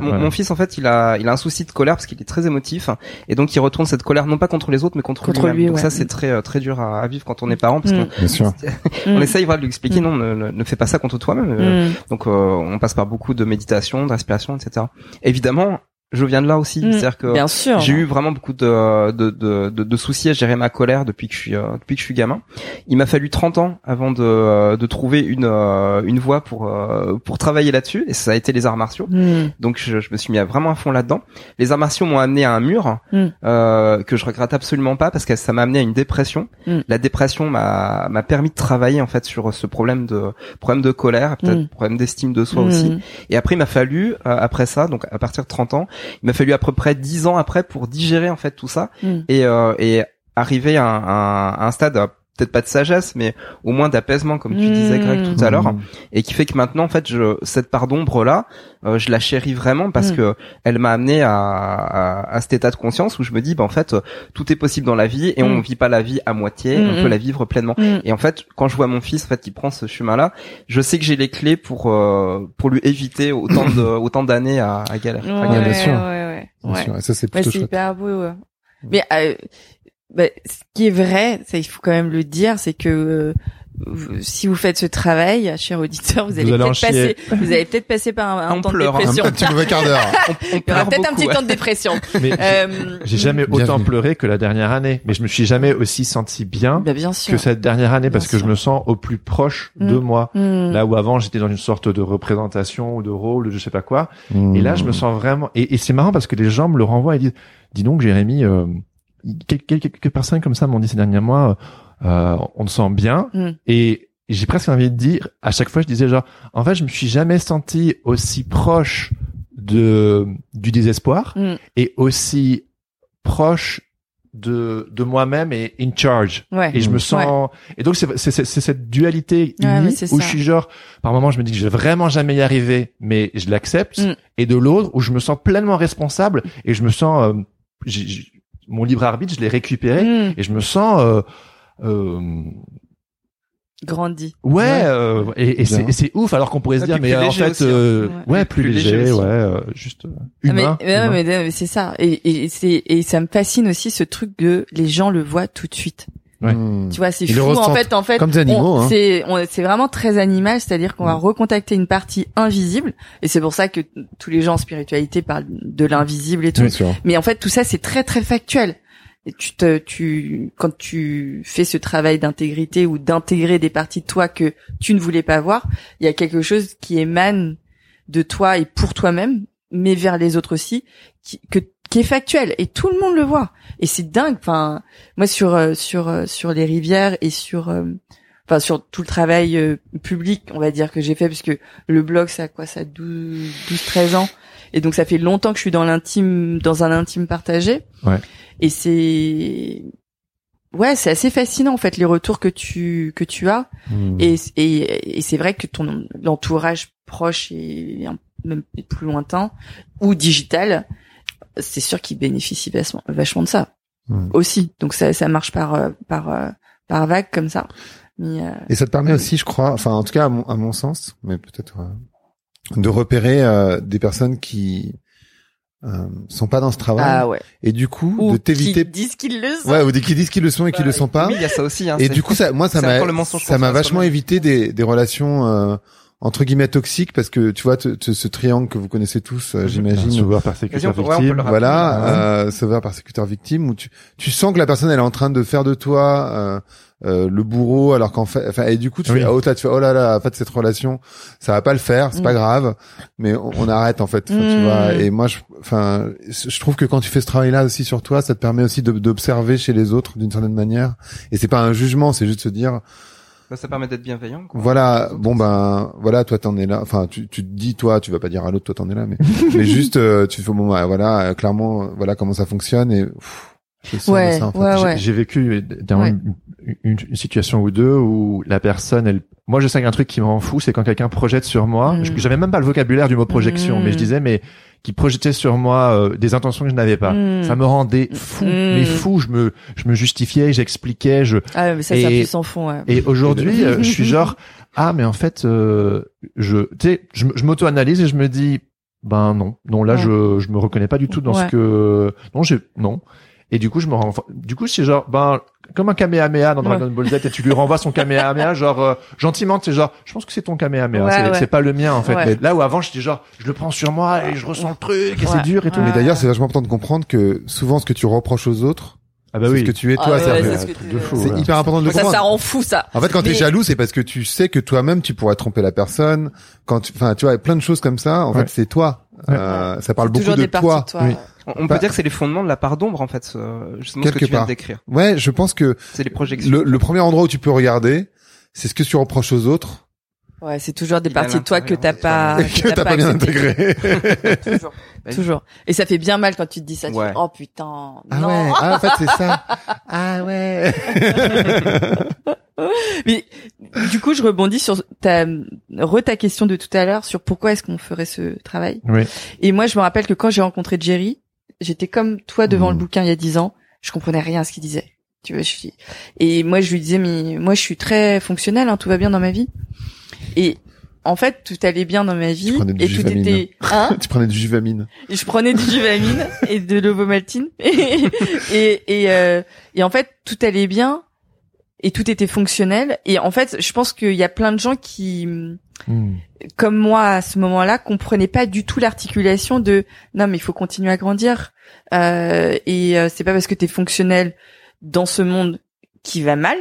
Mon, fils, en fait, il a, il a un souci de colère parce qu'il est très émotif et donc il retourne cette colère non pas contre les autres mais contre, Contre lui-même. lui, donc ouais. ça, c'est très, très dur à, à vivre quand on est parent parce Mm. Bien sûr. qu'on on Mm. essaye voilà, de lui expliquer Mm. non, ne, ne, fais pas ça contre toi-même. euh, Mm. Donc euh, on passe par beaucoup de méditation, de respiration, etc. Évidemment, je viens de là aussi, Mm. c'est-à-dire que j'ai eu vraiment beaucoup de, de, de, de, de soucis à gérer ma colère depuis que je suis euh, depuis que je suis gamin. Il m'a fallu 30 ans avant de, de trouver une euh, une voie pour euh, pour travailler là-dessus et ça a été les arts martiaux. Mm. Donc je, je me suis mis à vraiment à fond là-dedans. Les arts martiaux m'ont amené à un mur Mm. euh, que je regrette absolument pas parce que ça m'a amené à une dépression. Mm. La dépression m'a m'a permis de travailler en fait sur ce problème de problème de colère, peut-être problème d'estime de soi aussi. Et après, il m'a fallu, après ça, donc à partir de 30 ans, il m'a fallu à peu près 10 ans après pour digérer en fait tout ça Mm. et, euh, et arriver à un, à un- stade, peut-être pas de sagesse, mais au moins d'apaisement, comme tu disais Greg tout à l'heure, Mm. et qui fait que maintenant, en fait, je, cette part d'ombre là, euh, je la chéris vraiment parce Mm. que elle m'a amené à, à, à cet état de conscience où je me dis, bah en fait, euh, tout est possible dans la vie et on Mm. vit pas la vie à moitié, on peut la vivre pleinement. Et en fait, quand je vois mon fils en fait qui prend ce chemin-là, je sais que j'ai les clés pour euh, pour lui éviter autant de autant d'années à, à galère. à Ouais, galère. bien sûr. ouais, ouais. Bien ouais. sûr. Et ça, c'est Ouais, plutôt c'est chouette. hyper beau. ouais. Mais euh, bah, ce qui est vrai, ça il faut quand même le dire, c'est que euh, si vous faites ce travail, cher auditeur, vous allez peut-être passer, vous allez peut-être passer par un, un On temps pleure, de hein. dépression. Un petit mauvais quart d'heure. On, on Il y aura pleure peut-être un petit ouais. temps de dépression. Mais Euh, j'ai jamais Bienvenue. autant pleuré que la dernière année, mais je me suis jamais aussi senti bien bah, bien sûr. que cette dernière année parce que je me sens au plus proche de Mm. moi. Hmm. Là où avant j'étais dans une sorte de représentation ou de rôle ou de je sais pas quoi. Mm. Et là je me sens vraiment. Et, et c'est marrant parce que les gens me le renvoient et disent dis donc Jérémy, euh, quel- quel- quelques personnes comme ça m'ont dit ces derniers mois, euh, on te sent bien. Mm. Et j'ai presque envie de dire, à chaque fois je disais genre, en fait je me suis jamais senti aussi proche de du désespoir Mm. et aussi proche de de moi-même et in charge Ouais. et je me sens et donc c'est cette dualité unie où ça. je suis genre par moment je me dis que je vais vraiment jamais y arriver mais je l'accepte Mm. et de l'autre où je me sens pleinement responsable et je me sens euh, mon libre arbitre je l'ai récupéré Hmm. et je me sens euh, euh, Grandi. ouais, Ouais. euh, et, et c'est Bien. et c'est ouf alors qu'on pourrait se dire mais en fait aussi, hein. euh, Ouais. ouais plus, Plus léger, léger ouais euh, juste euh, Ah, mais, humain, ouais, humain. mais, mais c'est ça. Et, et c'est et ça me fascine aussi ce truc de les gens le voient tout de suite. Ouais. Mm. Tu vois, c'est fou. En fait, en fait, Comme des animaux, on- hein. c'est vraiment très animal, c'est-à-dire qu'on va recontacter une partie invisible, et c'est pour ça que tous les gens en spiritualité parlent de l'invisible et tout. Bien sûr. Mais en fait, tout ça, c'est très très factuel. Et tu te, tu, quand tu fais ce travail d'intégrité ou d'intégrer des parties de toi que tu ne voulais pas voir, il y a quelque chose qui émane de toi et pour toi-même mais vers les autres aussi, qui, que, qui est factuel et tout le monde le voit. Et c'est dingue. Enfin, moi sur euh, sur euh, sur les rivières et sur euh, enfin sur tout le travail euh, public, on va dire que j'ai fait parce que le blog ça a quoi ça 12 12 13 ans et donc ça fait longtemps que je suis dans l'intime dans un intime partagé. Ouais. Et c'est ouais, c'est assez fascinant en fait les retours que tu que tu as Hmm. et et, et c'est vrai que ton entourage proche et un- même plus lointain ou digital, c'est sûr qu'il bénéficie vachement, vachement de ça Hmm. aussi. Donc ça ça marche par euh, par euh, par vague comme ça. Mais euh, Et ça te permet aussi, je crois, enfin en tout cas à mon, à mon sens, mais peut-être euh, de repérer euh, des personnes qui euh, sont pas dans ce travail ah ouais. et du coup Ou de t'éviter qui disent qu'ils le sont. ouais ou des qui disent qu'ils le sont et qui le sont pas Oui, il y a ça aussi. Hein, et du coup ça moi ça m'a ça m'a vachement évité des des relations euh, entre guillemets toxiques parce que tu vois te- te- ce triangle que vous connaissez tous euh, Un j'imagine sauveur persécuteur ouais, victime. rappeler. voilà, euh, sauveur persécuteur victime où tu tu sens que la personne elle est en train de faire de toi euh, euh, le bourreau alors qu'en fait enfin et du coup tu Oui. fais oh là tu fais oh là là en fait cette relation ça va pas le faire c'est Mm. pas grave mais on, on arrête en fait tu Mm. vois et moi je enfin je trouve que quand tu fais ce travail là aussi sur toi ça te permet aussi de- d'observer chez les autres d'une certaine manière et c'est pas un jugement c'est juste se dire Bah, ça permet d'être bienveillant. Quoi. voilà, bon ben voilà, toi t'en es là. Enfin, tu, tu te dis toi, tu vas pas dire à l'autre toi t'en es là, mais mais juste euh, tu fais bon bah, voilà, euh, clairement euh, voilà comment ça fonctionne et pff, je Ouais, ça, en fait. ouais, J'ai- ouais. J'ai vécu dans Ouais. une, une- une situation ou deux où la personne, elle, moi je sais qu'un truc qui me rend fou, c'est quand quelqu'un projette sur moi. Mm. J'avais même pas le vocabulaire du mot projection, Mm. mais je disais mais qui projetait sur moi euh, des intentions que je n'avais pas. Mm. Ça me rendait fou, Mm. mais fou. Je me, je me justifiais, j'expliquais, je. Ah mais ça Et- peu sans fond. Ouais. Et aujourd'hui, euh, je suis genre ah mais en fait, euh, je, tu sais, je, je m'auto-analyse et je me dis ben non, non là Ouais. je, je me reconnais pas du tout dans Ouais. ce que non j'ai non. Et du coup, je me rends, du coup, c'est genre, ben, comme un Kamehameha dans Dragon Ball Z, et tu lui renvoies son Kamehameha, genre, euh, gentiment, tu sais, genre, je pense que c'est ton Kamehameha, Ouais, c'est, ouais. c'est pas le mien, en fait. Ouais. Mais là où avant, j'étais genre, je le prends sur moi et je ressens le truc, et c'est Ouais. dur et tout. Ouais. Mais d'ailleurs, c'est vachement important de comprendre que souvent ce que tu reproches aux autres, Ah bah c'est oui. ce que tu es Ah toi. ouais, c'est ouais, c'est ce c'est ouais. hyper important de le Ça, comprendre. ça rend fou ça. En fait, quand t'es Mais- jaloux, c'est parce que tu sais que toi-même tu pourrais tromper la personne. Quand, tu- enfin, tu vois, plein de choses comme ça. En Ouais. fait, c'est toi. Euh, ça parle beaucoup de toi. de toi. Oui. On, peut dire que c'est les fondements de la part d'ombre en fait, justement ce que Quelque tu viens décrire. Ouais, je pense que C'est les projections. le, le premier endroit où tu peux regarder, c'est ce que tu reproches aux autres Ouais, c'est toujours des Il parties de toi que t'as pas, que t'as pas bien intégré. toujours, toujours. Et ça fait bien mal quand tu te dis ça. Tu fais, oh putain, Ah non. ouais, ah, en fait c'est ça. Ah ouais. Mais du coup, je rebondis sur ta re ta question de tout à l'heure sur pourquoi est-ce qu'on ferait ce travail. Oui. Et moi, je me rappelle que quand j'ai rencontré Jerry, j'étais comme toi devant le bouquin il y a dix ans. Je comprenais rien à ce qu'il disait. Tu vois, je suis. Et moi, je lui disais, mais moi, je suis très fonctionnel, hein, tout va bien dans ma vie. Et en fait, tout allait bien dans ma vie et tout Juvamine. était. Hein tu prenais du juvamine. Et je prenais du Juvamine et de l'ovomaltine et et et, euh, et en fait tout allait bien et tout était fonctionnel et en fait je pense qu'il y a plein de gens qui Mm. comme moi à ce moment-là comprenaient pas du tout l'articulation de non mais il faut continuer à grandir. Euh, et euh, c'est pas parce que t'es fonctionnel dans ce monde qui va mal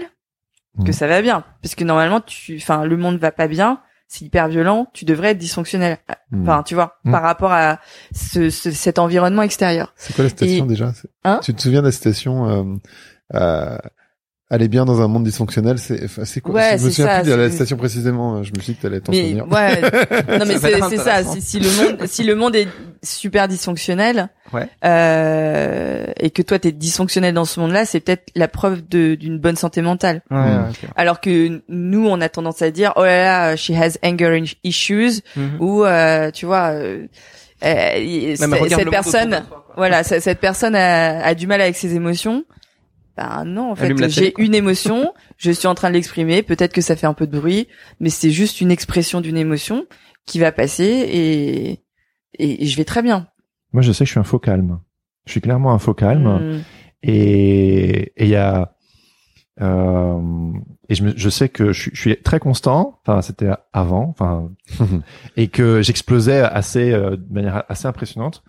que Mhm. ça va bien. Parce que normalement tu enfin le monde va pas bien. C'est hyper violent. Tu devrais être dysfonctionnel. Enfin tu vois par rapport à ce, ce- cet environnement extérieur. C'est quoi la citation Et- déjà? Hein? Tu te souviens de la citation euh, euh, Aller bien dans un monde dysfonctionnel, c'est c'est quoi? Ouais, Je me souviens ça, plus de la citation précisément. Je me suis dit que t'allais t'en mais souvenir. ouais non mais c'est ça si, si le monde si le monde est super dysfonctionnel Ouais. euh, et que toi t'es dysfonctionnel dans ce monde-là c'est peut-être la preuve de d'une bonne santé mentale Ouais, ok. alors que nous on a tendance à dire oh là là she has anger issues Mhm. ou euh, tu vois euh, euh, cette personne voilà cette personne a, a du mal avec ses émotions ben non en fait j'ai une émotion je suis en train de l'exprimer peut-être que ça fait un peu de bruit mais c'est juste une expression d'une émotion qui va passer et, et et je vais très bien Moi, je sais que je suis un faux calme. Je suis clairement un faux calme. Mm. Et et il y a euh, et je, me- je sais que je suis, je suis très constant. Enfin, c'était avant. Enfin, et que j'explosais assez euh, de manière assez impressionnante.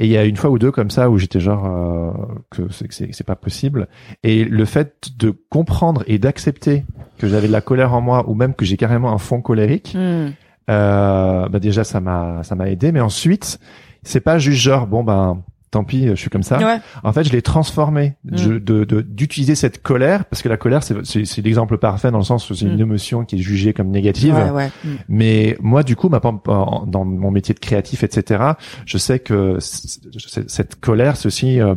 Et il y a une fois ou deux comme ça où j'étais genre euh, que c'est pas possible. Et le fait de comprendre et d'accepter que j'avais de la colère en moi ou même que j'ai carrément un fond colérique, Mm. euh, bah déjà ça m'a ça m'a aidé. Mais ensuite c'est pas juste genre bon ben tant pis, je suis comme ça. Ouais. En fait, je l'ai transformé Mm. je- de de- d'utiliser cette colère parce que la colère c'est l'exemple parfait dans le sens où c'est une Mm. émotion qui est jugée comme négative. Ouais, ouais. Mm. Mais moi, du coup, ma, dans mon métier de créatif, etc., je sais que cette colère, aussi euh,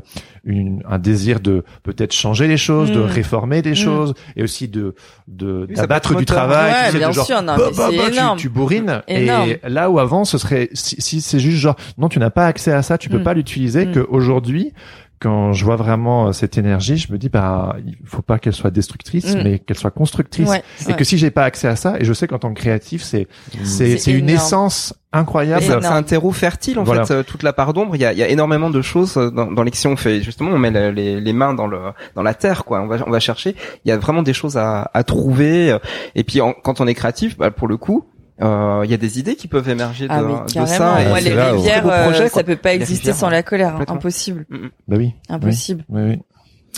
une, un désir de peut-être changer les choses, de Mm. réformer des Mm. choses, et aussi de de Oui, d'abattre peut être du travail. Ouais, tu sais, bien de genre, sûr, non, bah, bah, bah, tu- énorme. Tu, bourrines. Énorme. Et là où avant, ce serait si, si c'est juste genre non, tu n'as pas accès à ça, tu peux Mm. pas l'utiliser. Que aujourd'hui. Quand je vois vraiment euh, cette énergie, je me dis bah il faut pas qu'elle soit destructrice, Mm. mais qu'elle soit constructrice. Ouais, Et ouais. que si j'ai pas accès à ça, et je sais qu'en tant que créatif, c'est c'est C'est c'est une essence incroyable. C'est un terreau fertile en Voilà. fait, euh, toute la part d'ombre. Il y a, il y a énormément de choses euh, dans, dans les si on fait justement, on met le- les, les mains dans le dans la terre quoi. On va on va chercher. Il y a vraiment des choses à, à trouver. Et puis en- quand on est créatif, bah, pour le coup, euh, il y a des idées qui peuvent émerger de, Ah, de ça. et Moi, c'est les rivières, projet, euh, quoi. ça peut pas exister rivières, sans la colère. hein. Impossible. Bah oui. Impossible. Oui, oui.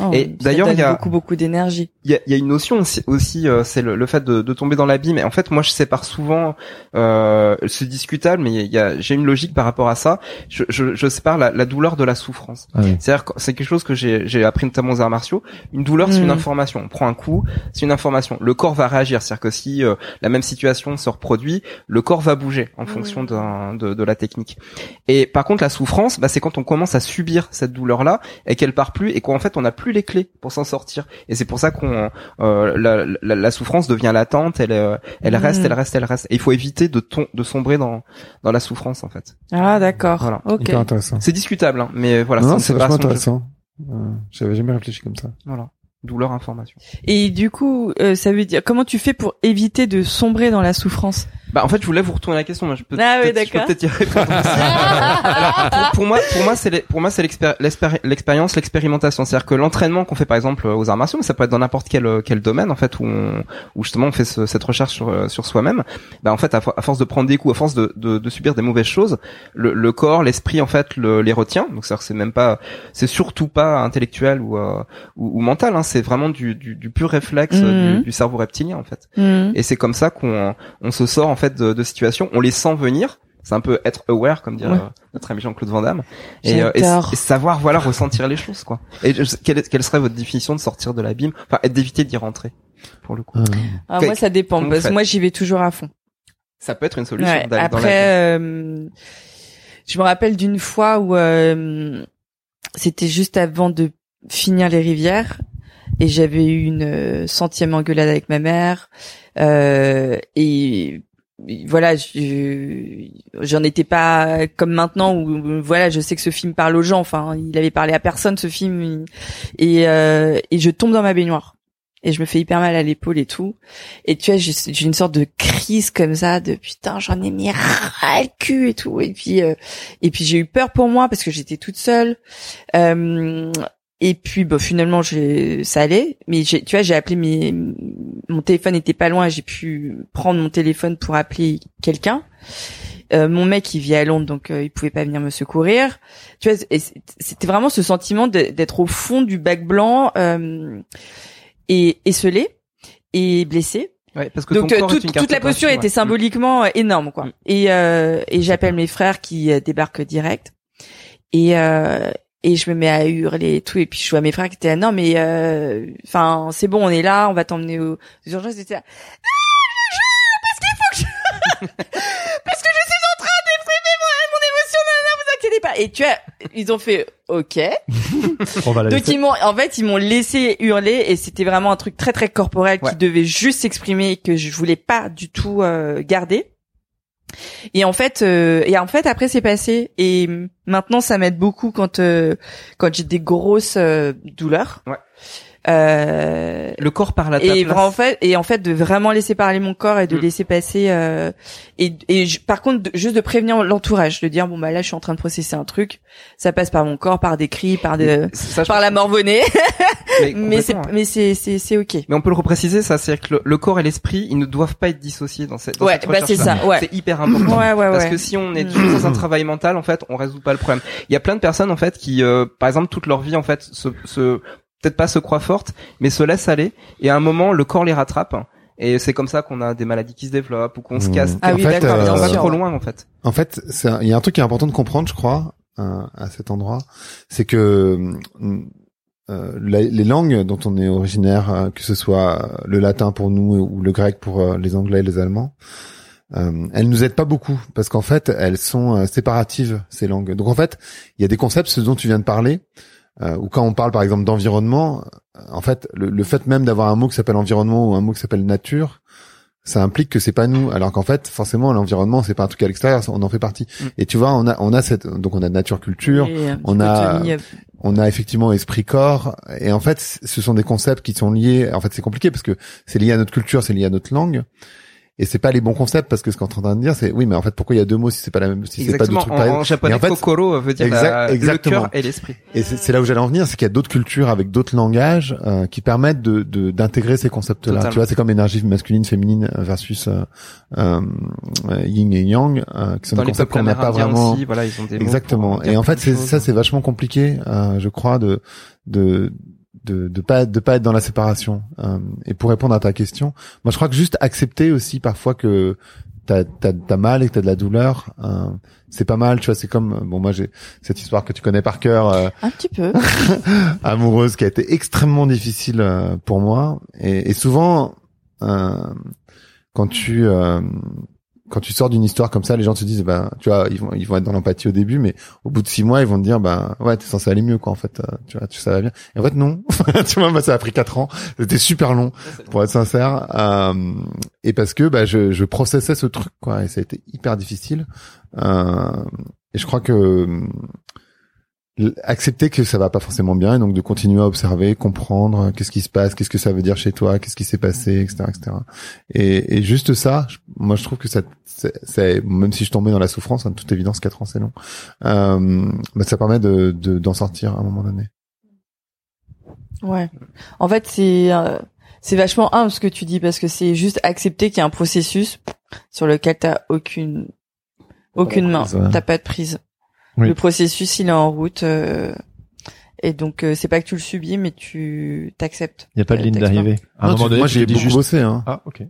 Oh, Et d'ailleurs, il y a- beaucoup, beaucoup d'énergie. Il y a, il y a une notion aussi, aussi, euh, c'est le, le fait de, de tomber dans l'abîme. Et en fait, moi, je sépare souvent, euh, c'est discutable, mais il y a, j'ai une logique par rapport à ça. Je, je, je sépare la, la douleur de la souffrance. Ah oui. C'est-à-dire que c'est quelque chose que j'ai, j'ai appris notamment aux arts martiaux. Une douleur, c'est Mm. une information. On prend un coup, c'est une information. Le corps va réagir. C'est-à-dire que si euh, la même situation se reproduit, le corps va bouger en fonction d'un- de, de la technique. Et par contre, la souffrance, bah, c'est quand on commence à subir cette douleur-là et qu'elle part plus et qu'en fait, on n'a plus les clés pour s'en sortir. Et c'est pour ça qu'on euh, la, la, la souffrance devient latente. Elle, euh, elle Mm. reste, elle reste, elle reste. Et il faut éviter de, ton, de sombrer dans, dans la souffrance, en fait. Ah, d'accord. Voilà. Ok. Hyper intéressant. C'est discutable, hein, mais voilà. non, c'est vachement intéressant. Euh, J'avais jamais réfléchi comme ça. Voilà. Douleur, information. Et du coup, euh, ça veut dire comment tu fais pour éviter de sombrer dans la souffrance? Bah en fait je voulais vous retourner la question. Moi je peux Ah oui, peut-être d'accord. peut-être y répondre. Alors pour, pour moi pour moi c'est pour moi c'est l'expér- l'expéri- l'expérience l'expérimentation. C'est-à-dire que l'entraînement qu'on fait par exemple aux arts martiaux, mais ça peut être dans n'importe quel euh, quel domaine en fait où on, où justement on fait ce- cette recherche sur euh, sur soi-même. Bah en fait à, fo- à force de prendre des coups, à force de de, de subir des mauvaises choses, le, le corps, l'esprit en fait le, les retient. Donc c'est-à-dire que c'est même pas c'est surtout pas intellectuel ou euh, ou, ou mental. Hein. C'est vraiment du, du du pur réflexe euh, Mhm. du, du cerveau reptilien en fait. Hmm. Et c'est comme ça qu'on on se sort en fait de, de situations, on les sent venir. C'est un peu être aware, comme dirait Ouais. euh, notre ami Jean-Claude Van Damme, et, euh, et, savoir voilà ressentir les choses quoi. Et je- quelle, est- quelle serait votre définition de sortir de l'abîme, enfin d'éviter d'y rentrer pour le coup. Ah, Ok. moi, ça dépend. Parce que moi, j'y vais toujours à fond. Ça peut être une solution Ouais, d'aller dans l'abîme. Après, euh, je me rappelle d'une fois où euh, c'était juste avant de finir les rivières et j'avais eu une euh, centième engueulade avec ma mère euh, et voilà, je- j'en étais pas comme maintenant où voilà, je sais que ce film parle aux gens. Enfin, il avait parlé à personne ce film et euh, et je tombe dans ma baignoire et je me fais hyper mal à l'épaule et tout. Et tu vois, j'ai une sorte de crise comme ça de putain, j'en ai mis ras le cul et tout. Et puis euh, et puis j'ai eu peur pour moi parce que j'étais toute seule. Euh, et puis bah, finalement j'ai ça allait, mais j'ai tu vois, j'ai appelé mes mon téléphone était pas loin, j'ai pu prendre mon téléphone pour appeler quelqu'un. Euh, mon mec il vit à Londres donc euh, il pouvait pas venir me secourir. Tu vois, c'était vraiment ce sentiment d'être au fond du bac blanc euh, et esselé et blessé. Ouais, parce que Donc ton euh, toute, toute la posture était ouais. symboliquement euh, énorme quoi. Mm. Et euh, et j'appelle mes frères qui débarquent direct et euh, et je me mets à hurler et tout. Et puis je vois mes frères qui étaient là, non mais euh, enfin c'est bon on est là on va t'emmener aux, aux urgences. Et là parce qu'il faut que je parce que je suis en train d'exprimer mon, mon émotion non, non, vous inquiétez pas. Et tu vois ils ont fait ok. On va la donc ils m'ont, en fait, ils m'ont laissé hurler et c'était vraiment un truc très très corporel Ouais. qui devait juste s'exprimer et que je voulais pas du tout euh, garder. Et en fait, euh, et en fait après c'est passé et maintenant ça m'aide beaucoup quand euh, quand j'ai des grosses euh, douleurs. Euh, Le corps parle à ta et place. en fait et en fait de vraiment laisser parler mon corps et de Mm. laisser passer euh, et et je- par contre de- juste de prévenir l'entourage de dire bon bah là je suis en train de processer un truc ça passe par mon corps par des cris par de Ça, par la morvonnée mais mais c'est mais c'est c'est c'est ok Mais on peut le repréciser, ça, c'est que le, le corps et l'esprit, ils ne doivent pas être dissociés dans cette, dans Ouais, cette bah, c'est ça, ouais. C'est hyper important. ouais ouais Parce que si on est Mm. toujours dans un travail mental, en fait, on résout pas le problème. Il y a plein de personnes, en fait, qui, euh, par exemple, toute leur vie, en fait, se, se peut-être pas se croient fortes, mais se laissent aller. Et à un moment, le corps les rattrape. Et c'est comme ça qu'on a des maladies qui se développent ou qu'on se Mmh. casse. Ah En oui, fait, d'accord, euh, on va trop loin en fait. En fait, il y a un truc qui est important de comprendre, je crois, euh, à cet endroit, c'est que euh, la- les langues dont on est originaire, que ce soit le latin pour nous ou le grec pour les Anglais et les Allemands, euh, elles nous aident pas beaucoup parce qu'en fait, elles sont euh, séparatives ces langues. Donc en fait, il y a des concepts, ce dont tu viens de parler, euh, ou quand on parle par exemple d'environnement, euh, en fait, le, le fait même d'avoir un mot qui s'appelle environnement ou un mot qui s'appelle nature, ça implique que c'est pas nous, alors qu'en fait, forcément, l'environnement, c'est pas un truc à l'extérieur, on en fait partie. Mm. Et tu vois, on a, on a cette, donc on a nature culture, Et petit on a- euh, on a effectivement esprit corps, et en fait, ce sont des concepts qui sont liés. En fait, c'est compliqué parce que c'est lié à notre culture, c'est lié à notre langue. Et c'est pas les bons concepts parce que ce qu'on est en train de dire, c'est oui, mais en fait, pourquoi il y a deux mots si c'est pas la même, si c'est pas deux trucs pareils en japonais, en fait, kokoro veut dire exact- la- le cœur et l'esprit. Et c'est là où j'allais en venir, c'est qu'il y a d'autres cultures avec d'autres langages euh, qui permettent de de- d'intégrer ces concepts-là. Totalement. Tu vois, c'est comme énergie masculine, féminine versus euh, euh, yin et yang, euh, qui sont Dans des concepts qu'on n'a pas vraiment. aussi, voilà, ils ont des mots Exactement. Et en fait, ça, c'est vachement compliqué, euh, je crois, de de de de pas de pas être dans la séparation. Euh, et pour répondre à ta question, moi, je crois que juste accepter aussi parfois que t'as t'as t'as mal et que t'as de la douleur, euh, c'est pas mal. Tu vois, c'est comme bon, moi, j'ai cette histoire que tu connais par cœur. euh, un petit peu. amoureuse qui a été extrêmement difficile euh, pour moi et, et souvent euh, quand tu euh, quand tu sors d'une histoire comme ça les gens te disent ben tu vois ils vont ils vont être dans l'empathie au début mais au bout de six mois ils vont te dire ben ouais t'es censé aller mieux quoi en fait euh, tu vois tu ça va bien. Et en fait non. Tu vois moi ça a pris quatre ans. C'était super long pour être sincère. Euh, et parce que bah je je processais ce truc quoi et ça a été hyper difficile. Euh, et je crois que accepter que ça va pas forcément bien et donc de continuer à observer, comprendre qu'est-ce qui se passe, qu'est-ce que ça veut dire chez toi, qu'est-ce qui s'est passé, etc., etc. Et, et juste ça, je- moi je trouve que ça, c'est, même si je tombais dans la souffrance, hein, de toute évidence, quatre ans c'est long, euh, bah, ça permet de, de- d'en sortir à un moment donné. Ouais. En fait, c'est euh, c'est vachement humble ce que tu dis parce que c'est juste accepter qu'il y a un processus sur lequel t'as aucune aucune main, t'as pas de prise. Oui. Le processus, il est en route euh, et donc euh, c'est pas que tu le subis, mais tu t'acceptes. Il n'y a pas de Euh, ligne d'arrivée. À un Non, moment tu- donné, moi j'ai beaucoup juste- bossé, hein. Ah, ok.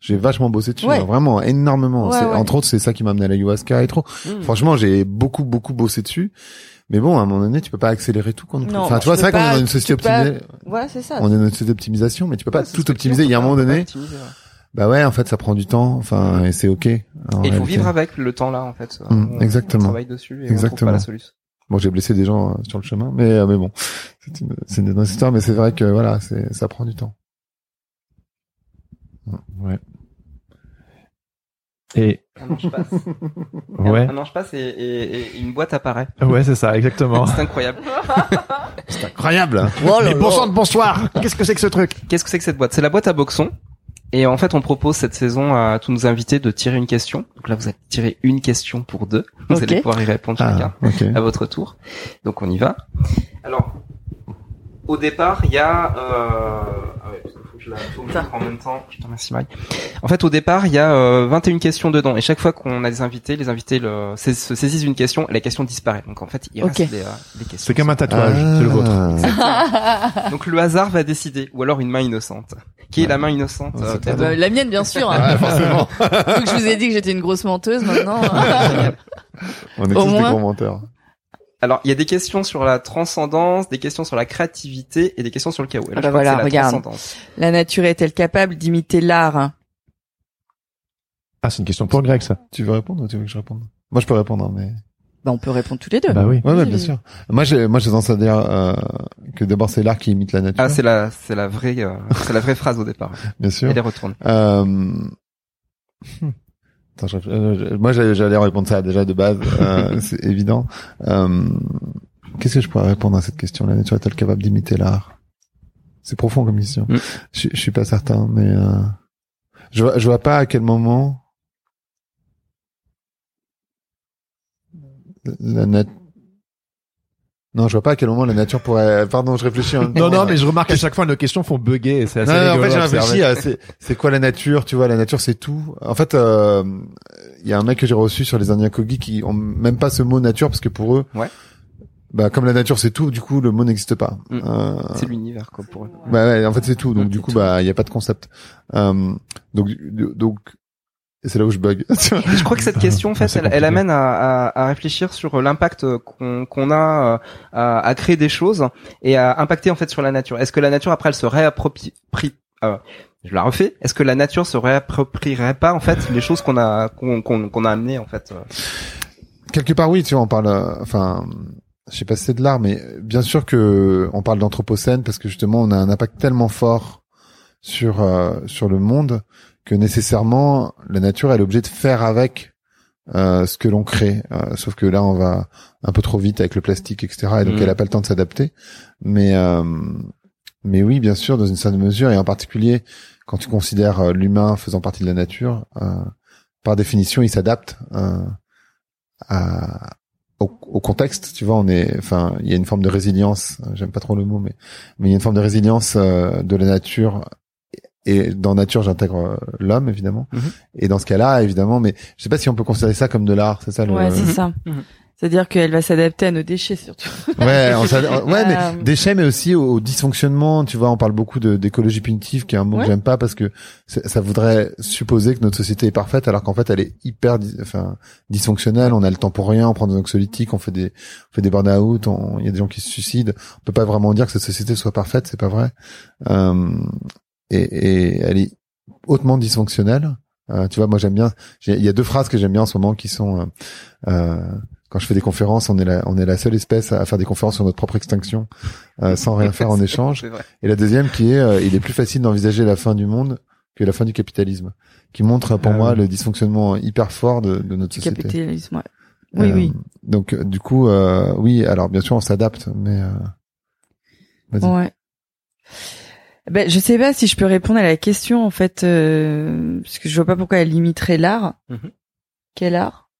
J'ai vachement bossé dessus, Ouais. hein, vraiment énormément. Ouais, C'est- ouais. Entre autres, c'est ça qui m'a amené à l'ayahuasca et trop. Mmh. Franchement, j'ai beaucoup beaucoup bossé dessus. Mais bon, à un moment donné, tu peux pas accélérer tout. Quoi, non enfin, tu vois, c'est vrai qu'on est une société pas- optimisée. Ouais, c'est ça. On est dans une société d'optimisation, mais tu peux pas tout optimiser. Il y a un moment donné. Bah ouais, en fait, ça prend du temps. Enfin, et c'est ok. Et il faut vivre avec le temps là en fait. Mm, On- exactement. On travaille dessus et on trouve Exactement. pas la solution. Bon, j'ai blessé des gens euh, sur le chemin, mais euh, mais bon, c'est une, c'est une autre histoire. Mais c'est vrai que voilà, c'est ça prend du temps. Ouais. Et Un ange passe. ouais, Un ange passe et, et- et une boîte apparaît. ouais, c'est ça, exactement. C'est incroyable. C'est incroyable. Mais bon sang de bonsoir. Qu'est-ce que c'est que ce truc? Qu'est-ce que c'est que cette boîte? C'est la boîte à boxon. Et en fait, on propose cette saison à tous nos invités de tirer une question. Donc là, vous allez tirer une question pour deux. Vous allez pouvoir y répondre chacun Ah, ok. à votre tour. Donc on y va. Alors, au départ, il y a... Euh... Ah ouais, je la en même temps. Je te remercie, Marie. En fait, au départ, il y a euh, 21 questions dedans. Et chaque fois qu'on a des invités, les invités le... sais- se saisissent d'une question, la question disparaît. Donc en fait, il reste les, euh, les questions. C'est comme un tatouage, Ah. c'est le vôtre. Donc le hasard va décider, ou alors une main innocente. Qui est la main innocente euh, des ben, la mienne, bien sûr. hein. Ouais, forcément. Donc je vous ai dit que j'étais une grosse menteuse maintenant. On est Au tous des moins. gros menteurs. Alors, il y a des questions sur la transcendance, des questions sur la créativité et des questions sur le chaos. Là, Ah bah voilà, c'est la regarde. transcendance. La nature est-elle capable d'imiter l'art? Ah, c'est une question pour Greg, ça. Tu veux répondre ou tu veux que je réponde? Moi, je peux répondre, hein, mais. Bah on peut répondre tous les deux. Bah oui. Ouais, ouais, Oui. bien sûr. Moi, j'ai, moi, j'ai tendance à dire euh, que d'abord c'est l'art qui imite la nature. Ah, c'est la, c'est la vraie, euh, c'est la vraie phrase au départ. bien sûr. Elle les retourne. Euh... Attends, je réfl- euh, moi, j'allais répondre ça déjà de base, euh, c'est évident. Euh... Qu'est-ce que je pourrais répondre à cette question La nature est-elle capable d'imiter l'art C'est profond comme question. Mm. Je, je suis pas certain, mais euh... je vois, je vois pas à quel moment la nat... Non, je vois pas à quel moment la nature pourrait. Pardon, je réfléchis. En même Non, temps. non, mais je remarque à chaque fois nos questions font bugger et c'est assez Non, non, en fait, j'ai réfléchi à c'est, c'est quoi la nature, tu vois, la nature c'est tout. En fait, euh, il y a un mec que j'ai reçu sur les Indiens Kogi qui ont même pas ce mot nature parce que pour eux, Ouais. bah comme la nature c'est tout, du coup le mot n'existe pas. Mm. Euh, C'est l'univers quoi pour eux. bah ouais, en fait c'est tout. Donc Mm, du coup tout. bah il y a pas de concept. Euh, donc donc et c'est là où je bug. Je crois que cette question, en fait, elle, amène à, à, à réfléchir sur l'impact qu'on qu'on a euh, à, à créer des choses et à impacter en fait sur la nature. Est-ce que la nature après elle se réapproprie euh, Je la refais. Est-ce que la nature se réapproprierait pas en fait les choses qu'on a qu'on qu'on qu'on a amenées en fait euh, Quelque part oui, tu vois, on parle. euh, Enfin, je sais pas si c'est de l'art, mais bien sûr que on parle d'anthropocène parce que justement on a un impact tellement fort sur euh, sur le monde que nécessairement la nature est obligée de faire avec euh, ce que l'on crée. Euh, sauf que là on va un peu trop vite avec le plastique, etc. Et donc Mhm. elle a pas le temps de s'adapter. Mais euh, mais oui, bien sûr, dans une certaine mesure, et en particulier quand tu considères euh, l'humain faisant partie de la nature, euh, par définition, il s'adapte euh, à, au, au contexte. Tu vois, on est, enfin, il y a une forme de résilience. J'aime pas trop le mot, mais mais il y a une forme de résilience euh, de la nature. Et dans nature, j'intègre euh, l'homme évidemment. Mhm. Et dans ce cas-là, évidemment, mais je sais pas si on peut considérer ça comme de l'art. C'est ça le. Ouais, c'est ça. Mhm. C'est-à-dire qu'elle va s'adapter à nos déchets surtout. Ouais, on ouais, mais Euh, déchets, mais aussi au, au dysfonctionnement. Tu vois, on parle beaucoup de d'écologie punitive, qui est un mot Ouais. que j'aime pas parce que ça voudrait supposer que notre société est parfaite, alors qu'en fait, elle est hyper, enfin, dysfonctionnelle. On a le temps pour rien, on prend des anxiolytiques, on fait des, on fait des burn-out, il y a des gens qui se suicident. On peut pas vraiment dire que cette société soit parfaite, c'est pas vrai. Euh, et, et elle est hautement dysfonctionnelle. Euh, tu vois, moi j'aime bien. j'ai- Il y a deux phrases que j'aime bien en ce moment qui sont euh, euh, quand je fais des conférences, on est la, on est la seule espèce à faire des conférences sur notre propre extinction euh, sans rien faire en échange. Et la deuxième qui est, euh, il est plus facile d'envisager la fin du monde que la fin du capitalisme, qui montre pour Ah moi oui. le dysfonctionnement hyper fort de, de notre du société. capitalisme. ouais. Oui, Euh, oui. Donc euh, du coup, euh, oui, alors bien sûr on s'adapte, mais euh, vas-y. Ouais. Ben, je sais pas si je peux répondre à la question en fait, euh, parce que je vois pas pourquoi elle limiterait l'art. Mhm. Quel art?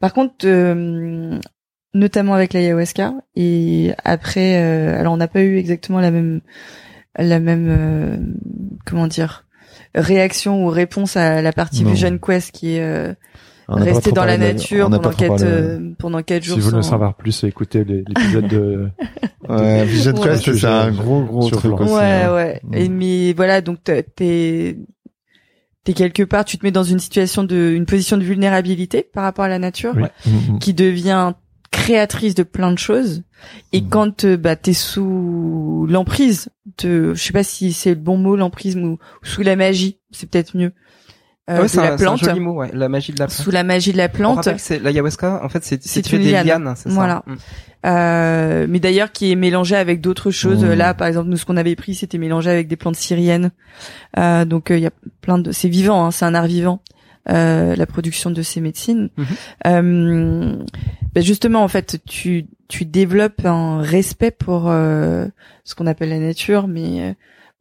Par contre, euh, notamment avec l'ayahuasca et après, euh, alors on n'a pas eu exactement la même, la même, euh, comment dire, réaction ou réponse à la partie Non. Vision Quest qui est rester dans la nature pendant trop quatre, parlé de- euh, pendant quatre jours. Si vous voulez en sans- savoir plus, écoutez les- l'épisode de. Ouais, Vision Ouais. Quest, c'est un gros gros sur truc aussi. Ouais, hein. ouais. Mm. Et mais voilà, donc t'es- t'es quelque part, tu te mets dans une situation de, une position de vulnérabilité par rapport à la nature, Oui. Mm, mm. qui devient créatrice de plein de choses. Et Mm. quand euh, bah t'es sous l'emprise de, je sais pas si c'est le bon mot, l'emprise ou, ou sous la magie, c'est peut-être mieux. Euh, Ouais, de c'est la un, un plante, joli mot, ouais. La magie de la plante. sous la magie de la On plante. rappelle que c'est l'ayahuasca. En fait, c'est C'est des liane. lianes, c'est ça. Voilà. Mm. Euh, mais d'ailleurs qui est mélangé avec d'autres choses. Mmh. Là, par exemple, nous ce qu'on avait pris, c'était mélangé avec des plantes syriennes. Euh, donc il y a plein de, c'est vivant, hein, c'est un art vivant. Euh, la production de ces médecines. Euh, ben justement, en fait, tu tu développes un respect pour euh, ce qu'on appelle la nature, mais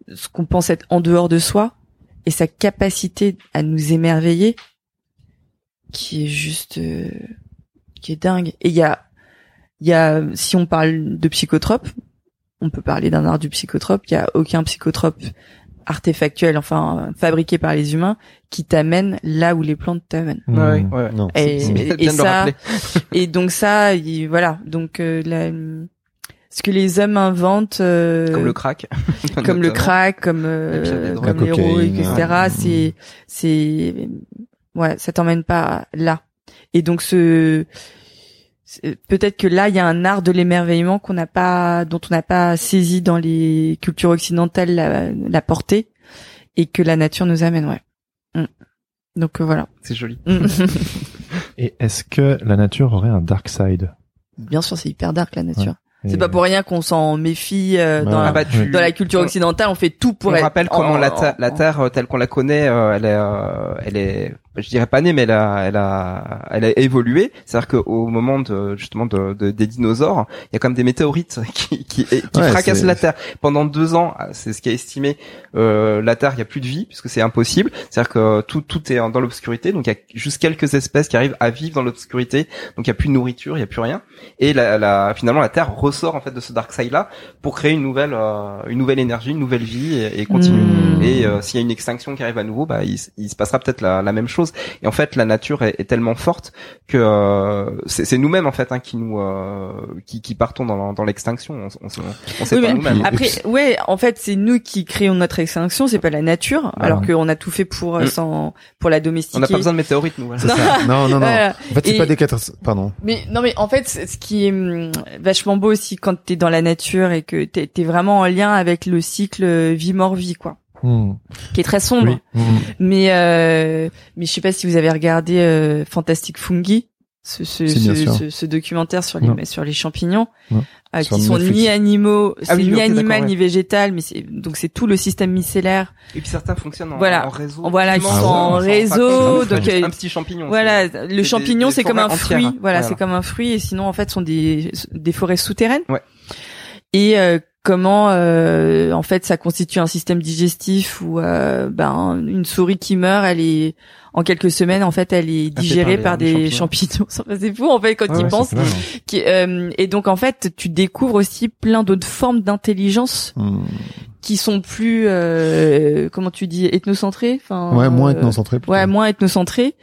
euh, ce qu'on pense être en dehors de soi et sa capacité à nous émerveiller, qui est juste, euh, qui est dingue. Et il y a il y a, si on parle de psychotrope, on peut parler d'un art du psychotrope. Il y a aucun psychotrope artefactuel, enfin fabriqué par les humains, qui t'amène là où les plantes t'amènent. Mm. Ouais, ouais. Et, et le ça, et donc ça, il- voilà. Donc euh, la- ce que les hommes inventent, euh, Comme le crack. comme le crack, comme euh, comme cocaïne, etc. ouais. C'est c'est ouais, ça t'emmène pas là. Et donc ce peut-être que là il y a un art de l'émerveillement qu'on n'a pas dont on n'a pas saisi dans les cultures occidentales la, la portée et que la nature nous amène ouais. Mm. Donc euh, voilà. C'est joli. Mm. Et est-ce que la nature aurait un dark side? Bien sûr, c'est hyper dark la nature. C'est pas pour rien qu'on s'en méfie euh, Ouais. dans, Ah bah, tu- dans la culture occidentale. On fait tout pour on être. rappelle comment en- la, Terre- la Terre euh, telle qu'on la connaît, euh, elle est, euh, elle est, je dirais pas née, mais elle a, elle a, elle a évolué. C'est-à-dire qu'au moment de justement de, de- des dinosaures, il y a quand même des météorites qui, qui, qui Ouais, fracassent la Terre. Pendant deux ans, c'est ce qui est estimé. Euh, la Terre, il y a plus de vie puisque c'est impossible. C'est-à-dire que tout, tout est dans l'obscurité. Donc il y a juste quelques espèces qui arrivent à vivre dans l'obscurité. Donc il y a plus de nourriture, il y a plus rien. Et la, la, finalement, la Terre ressort en fait de ce dark side là pour créer une nouvelle, euh, une nouvelle énergie, une nouvelle vie et, et continuer. Mmh. Et euh, s'il y a une extinction qui arrive à nouveau, bah il, il se passera peut-être la, la même chose. Chose. Et en fait, la nature est, est tellement forte que euh, c'est c'est nous-mêmes en fait hein, qui nous euh, qui, qui partons dans, dans l'extinction. On, on, on, sait Oui, pas mais nous-mêmes. après, ouais, en fait, c'est nous qui créons notre extinction, c'est pas la nature, Ah. alors qu'on a tout fait pour euh, Mm. sans, pour la domestiquer. On n'a pas besoin de météorites nous. Voilà. C'est ça. Non, non, non. Voilà. En fait, c'est pas des catastrophes. Pardon. Mais non, mais en fait, ce qui est hum, vachement beau aussi quand t'es dans la nature et que t'es es vraiment en lien avec le cycle euh, vie-mort-vie, quoi, Qui est très sombre. Oui. Hmm. Mais euh, mais je sais pas si vous avez regardé euh, Fantastic Fungi, ce ce, ce, ce- ce documentaire sur les Non. sur les champignons, Non. euh, Sur qui sont Netflix. ni animaux, Ah c'est oui, ni ok, d'accord, animal ouais. ni végétal, mais c'est donc c'est tout le système micellaire. Et puis certains fonctionnent en, Voilà. en réseau. Voilà, ils sont on en réseau, donc, un euh, petit champignon. Voilà, le champignon c'est comme un forêts fruit. entières. Voilà, Voilà. c'est comme un fruit et sinon en fait ce sont des des forêts souterraines. Ouais. Et euh, comment euh, en fait ça constitue un système digestif où euh, ben une souris qui meurt, elle est en quelques semaines en fait elle est par digérée les- par des champignons. c'est fou en fait quand tu ouais, penses. Qui- euh, et donc en fait tu découvres aussi plein d'autres formes d'intelligence Hmm. Qui sont plus euh, comment tu dis ethnocentrées. Enfin, Ouais, moins euh, ethnocentré. plutôt. Ouais, moins ethnocentré.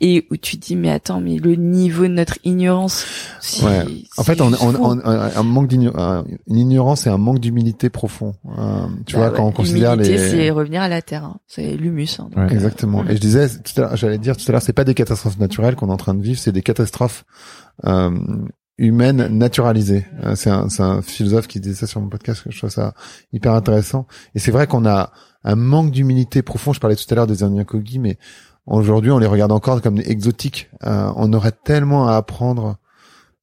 Et où tu te dis, mais attends, mais le niveau de notre ignorance. Ouais. En fait, on, on, on- un, manque d'ignorance, une ignorance et un manque d'humilité profond. Euh, tu Bah vois, ouais, quand on considère les, c'est revenir à la terre. hein. C'est l'humus. hein. Ouais. Exactement. Et je disais, j'allais dire tout à l'heure, c'est pas des catastrophes naturelles qu'on est en train de vivre, c'est des catastrophes euh, humaines naturalisées. Euh, c'est un, un philosophe qui disait ça sur mon podcast, que je trouve ça hyper intéressant. Et c'est vrai qu'on a un manque d'humilité profond. Je parlais tout à l'heure des Anyakogi, mais aujourd'hui, on les regarde encore comme des exotiques. Euh, on aurait tellement à apprendre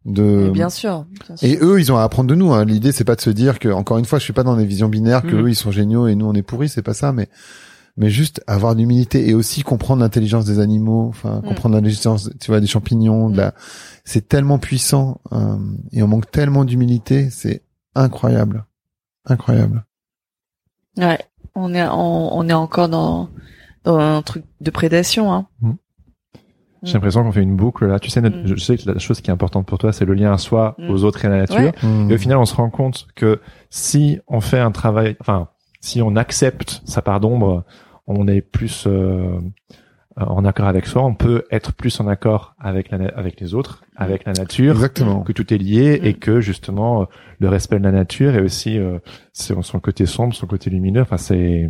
de. bien sûr. bien sûr. Et eux, ils ont à apprendre de nous. Hein. L'idée, c'est pas de se dire que, encore une fois, je suis pas dans des visions binaires que Mhm. eux, ils sont géniaux et nous, on est pourris. C'est pas ça, mais mais juste avoir l'humilité et aussi comprendre l'intelligence des animaux, enfin Mm. comprendre l'intelligence, tu vois, des champignons. De la... C'est tellement puissant euh, et on manque tellement d'humilité. C'est incroyable, incroyable. Ouais. On est, on, on est encore dans, dans un truc de prédation. Hein. J'ai l'impression qu'on fait une boucle là. Tu sais, notre- Mm. je sais que la chose qui est importante pour toi, c'est le lien à soi, Mm. aux autres et à la nature. Ouais. Mm. Et au final, on se rend compte que si on fait un travail, enfin, si on accepte sa part d'ombre, on est plus euh, en accord avec soi. On peut être plus en accord avec la, avec les autres, avec la nature, Exactement. que tout est lié Mm. et que justement euh, le respect de la nature et aussi euh, son son côté sombre, son côté lumineux. Enfin, c'est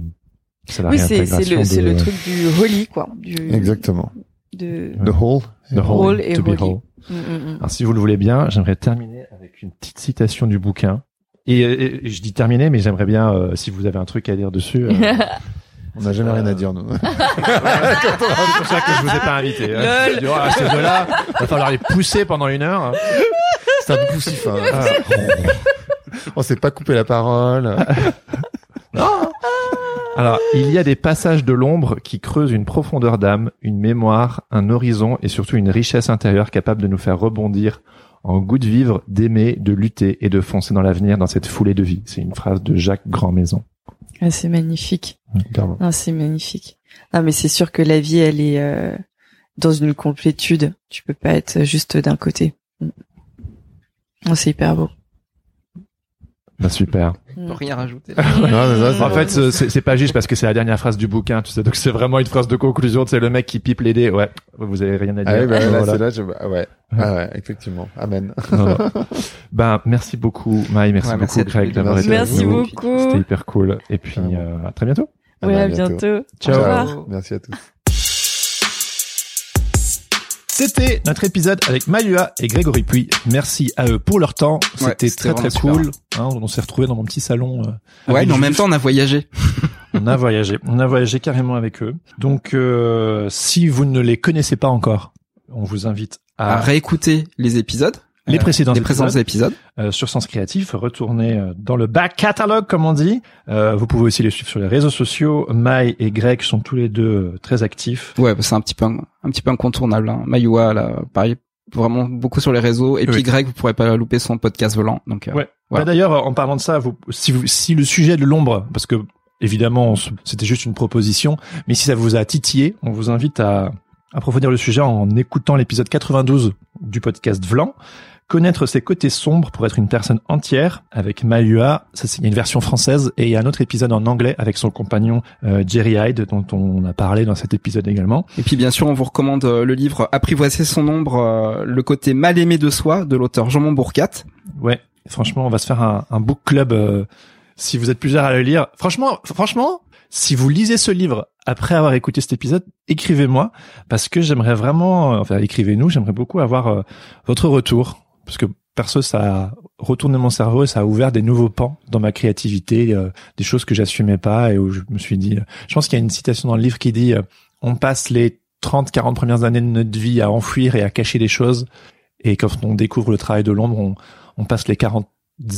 c'est la Oui, c'est le, c'est de- le truc du holy, quoi. Du, Exactement. De... The whole. the whole, Whole et to be whole. Mm, mm, mm. Alors, si vous le voulez bien, j'aimerais terminer avec une petite citation du bouquin. Et, et- et je dis terminer, mais j'aimerais bien, euh, si vous avez un truc à dire dessus. Euh, On n'a jamais rien à dire nous. c'est pour ça que je vous ai pas invité. hein. Je dis, oh, ces deux-là, va falloir les pousser pendant une heure. c'est un poussif. Hein. Ah. on s'est pas coupé la parole. Alors, il y a des passages de l'ombre qui creusent une profondeur d'âme, une mémoire, un horizon et surtout une richesse intérieure capable de nous faire rebondir en goût de vivre, d'aimer, de lutter et de foncer dans l'avenir dans cette foulée de vie. C'est une phrase de Jacques Grandmaison. Ah, c'est magnifique. Pardon. Ah, c'est magnifique. Ah, mais c'est sûr que la vie, elle est euh, dans une complétude. Tu peux pas être juste d'un côté. Oh, c'est hyper beau. Bah, super. On peut rien rajouter. Non, ça, c'est- En fait, ce- c'est pas juste parce que c'est la dernière phrase du bouquin, tu sais. Donc c'est vraiment une phrase de conclusion. C'est le mec qui pipe les dés. Ouais, vous avez rien à dire. Ah oui, bah, là, Voilà. c'est là, je... ah ouais. Ah ouais, effectivement. Amen. Non, non. ben merci beaucoup, Maï. Merci Ouais, merci beaucoup, à les deux. d'avoir été Merci beaucoup. C'était hyper cool. Et puis Carrément. euh, à très bientôt. Ah Ouais, bah, à bientôt. Ciao. Au revoir. Merci à tous. C'était notre épisode avec Malua et Grégory Puy. Merci à eux pour leur temps. C'était très très cool. Hein, on s'est retrouvés dans mon petit salon. euh, Ouais, mais en même temps, on a voyagé. On a voyagé. On a voyagé carrément avec eux. Donc, euh, si vous ne les connaissez pas encore, on vous invite À à, réécouter les épisodes. les euh, précédents les précédents épisodes. épisodes. euh, sur Sens Créatif. Retournez euh, dans le back catalogue, comme on dit. Euh, vous pouvez aussi les suivre sur les réseaux sociaux. Mai et Greg sont tous les deux euh, très actifs. Ouais, bah, c'est un petit peu un, un petit peu incontournable. Hein. Mayua, là, pareil, vraiment beaucoup sur les réseaux. Et Oui. puis Greg, vous pourrez pas louper son podcast volant. Donc, euh, Ouais. Voilà. Bah, D'ailleurs, en parlant de ça, vous, si, vous, si le sujet de l'ombre, parce que évidemment, c'était juste une proposition, mais si ça vous a titillé, on vous invite à approfondir le sujet en écoutant l'épisode 92 du podcast Vlan, Connaître ses côtés sombres pour être une personne entière avec Mahua. Ça, c'est une version française et il y a un autre épisode en anglais avec son compagnon euh, Jerry Hyde dont on a parlé dans cet épisode également. Et puis bien sûr, on vous recommande euh, le livre Apprivoiser son ombre, euh, le côté mal aimé de soi de l'auteur Jean Bourcat. Ouais, franchement, on va se faire un, un book club euh, si vous êtes plusieurs à le lire. Franchement, franchement, si vous lisez ce livre après avoir écouté cet épisode, écrivez-moi parce que j'aimerais vraiment, euh, enfin écrivez-nous, j'aimerais beaucoup avoir euh, votre retour parce que perso ça a retourné mon cerveau et ça a ouvert des nouveaux pans dans ma créativité, euh, des choses que j'assumais pas et où je me suis dit, euh, je pense qu'il y a une citation dans le livre qui dit, euh, on passe les 30, 40 premières années de notre vie à enfuir et à cacher des choses et quand on découvre le travail de l'ombre, on, on passe les 40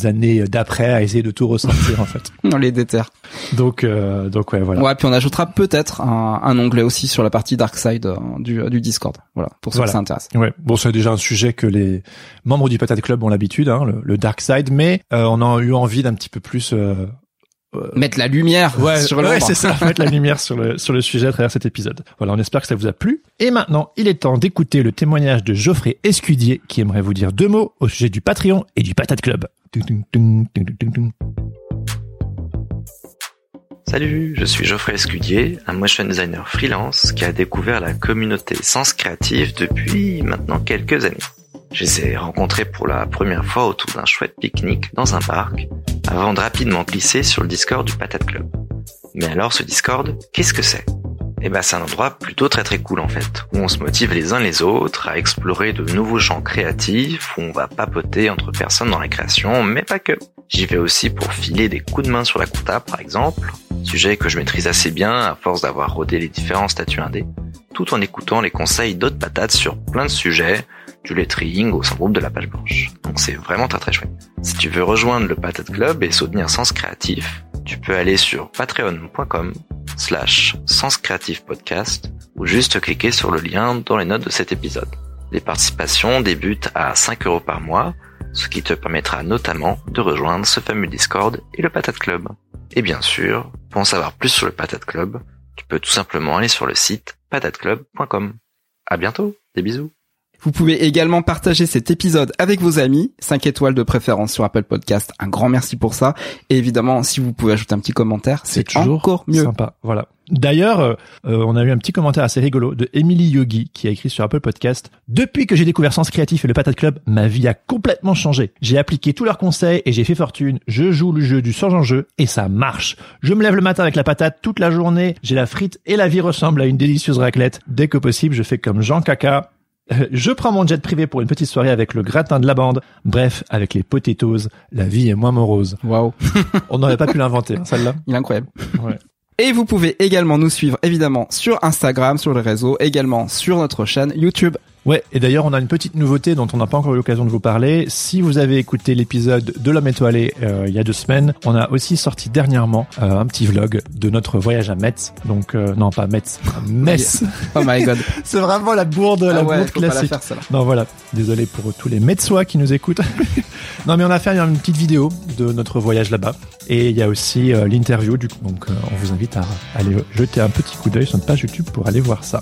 années d'après à essayer de tout ressentir en fait. On les déterre. Donc euh, donc ouais voilà. Ouais, puis on ajoutera peut-être un, un onglet aussi sur la partie dark side euh, du, euh, du Discord. Voilà, pour ceux Voilà. que ça intéresse. Ouais, bon, c'est déjà un sujet que les membres du Patate Club ont l'habitude, hein, le, le dark side, mais euh, on a eu envie d'un petit peu plus. Euh, Mettre la lumière ouais, sur ouais, c'est ça, mettre la lumière sur le sur le sujet à travers cet épisode. Voilà, on espère que ça vous a plu. Et maintenant, il est temps d'écouter le témoignage de Geoffrey Escudier, qui aimerait vous dire deux mots au sujet du Patreon et du Patate Club. Salut, je suis Geoffrey Escudier, un motion designer freelance qui a découvert la communauté Sens Créatif depuis maintenant quelques années. Je les ai rencontrés pour la première fois autour d'un chouette pique-nique dans un parc, avant de rapidement glisser sur le Discord du Patate Club. Mais alors ce Discord, qu'est-ce que c'est? Eh ben c'est un endroit plutôt très très cool en fait, où on se motive les uns les autres à explorer de nouveaux champs créatifs, où on va papoter entre personnes dans la création, mais pas que. J'y vais aussi pour filer des coups de main sur la compta par exemple, sujet que je maîtrise assez bien à force d'avoir rodé les différents statuts indés, tout en écoutant les conseils d'autres patates sur plein de sujets, du lettering au syndrome de la page blanche. Donc c'est vraiment très très chouette. Si tu veux rejoindre le Patate Club et soutenir Sens Créatif, tu peux aller sur patreon.com slash Sens Créatif Podcast ou juste cliquer sur le lien dans les notes de cet épisode. Les participations débutent à 5 euros par mois, ce qui te permettra notamment de rejoindre ce fameux Discord et le Patate Club. Et bien sûr, pour en savoir plus sur le Patate Club, tu peux tout simplement aller sur le site patateclub.com. À bientôt, des bisous. Vous pouvez également partager cet épisode avec vos amis, 5 étoiles de préférence sur Apple Podcast. Un grand merci pour ça. Et évidemment, si vous pouvez ajouter un petit commentaire, c'est toujours encore mieux. Sympa, voilà. D'ailleurs, euh, euh, on a eu un petit commentaire assez rigolo de Emily Yogi qui a écrit sur Apple Podcast. Depuis que j'ai découvert Sens Créatif et le Patate Club, ma vie a complètement changé. J'ai appliqué tous leurs conseils et j'ai fait fortune. Je joue le jeu du sans en jeu et ça marche. Je me lève le matin avec la patate toute la journée. J'ai la frite et la vie ressemble à une délicieuse raclette. Dès que possible, je fais comme Jean Caca. Euh, Je prends mon jet privé pour une petite soirée avec le gratin de la bande. Bref, avec les potatoes, la vie est moins morose. Waouh. On n'aurait pas pu l'inventer, hein, celle-là. Il est incroyable. Ouais. Et vous pouvez également nous suivre évidemment sur Instagram, sur les réseaux, également sur notre chaîne YouTube. Ouais, et d'ailleurs, on a une petite nouveauté dont on n'a pas encore eu l'occasion de vous parler. Si vous avez écouté l'épisode de l'homme étoilé euh, il y a deux semaines, on a aussi sorti dernièrement euh, un petit vlog de notre voyage à Metz. Donc, euh, non, pas Metz, Metz. Oh my god. C'est vraiment la bourde, la ah ouais, bourde pas la classique. faire. Non, voilà. Désolé pour tous les Metzois qui nous écoutent. non, mais on a fait une petite vidéo de notre voyage là-bas. Et il y a aussi euh, l'interview, du coup. Donc, euh, on vous invite à aller jeter un petit coup d'œil sur notre page YouTube pour aller voir ça.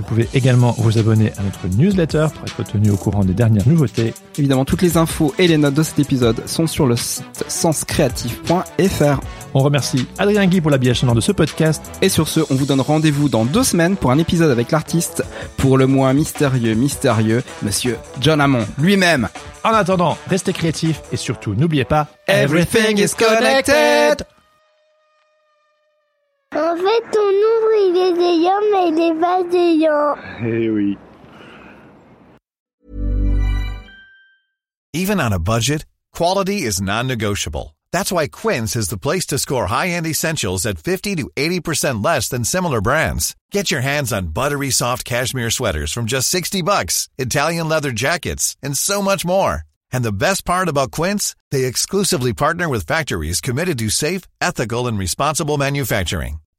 Vous pouvez également vous abonner à notre newsletter pour être tenu au courant des dernières nouveautés. Évidemment, toutes les infos et les notes de cet épisode sont sur le site senscreatif.fr. On remercie Adrien Guy pour l'habillage sonore de ce podcast. Et sur ce, on vous donne rendez-vous dans deux semaines pour un épisode avec l'artiste, pour le moins mystérieux, mystérieux, monsieur John Hammond lui-même. En attendant, restez créatifs et surtout n'oubliez pas, Everything is connected. En fait, ton ombre, il est déliant, mais il est pas déliant. Eh Even on a budget, quality is non-negotiable. That's why Quince is the place to score high-end essentials at 50 to 80% less than similar brands. Get your hands on buttery soft cashmere sweaters from just 60 bucks, Italian leather jackets, and so much more. And the best part about Quince, they exclusively partner with factories committed to safe, ethical, and responsible manufacturing.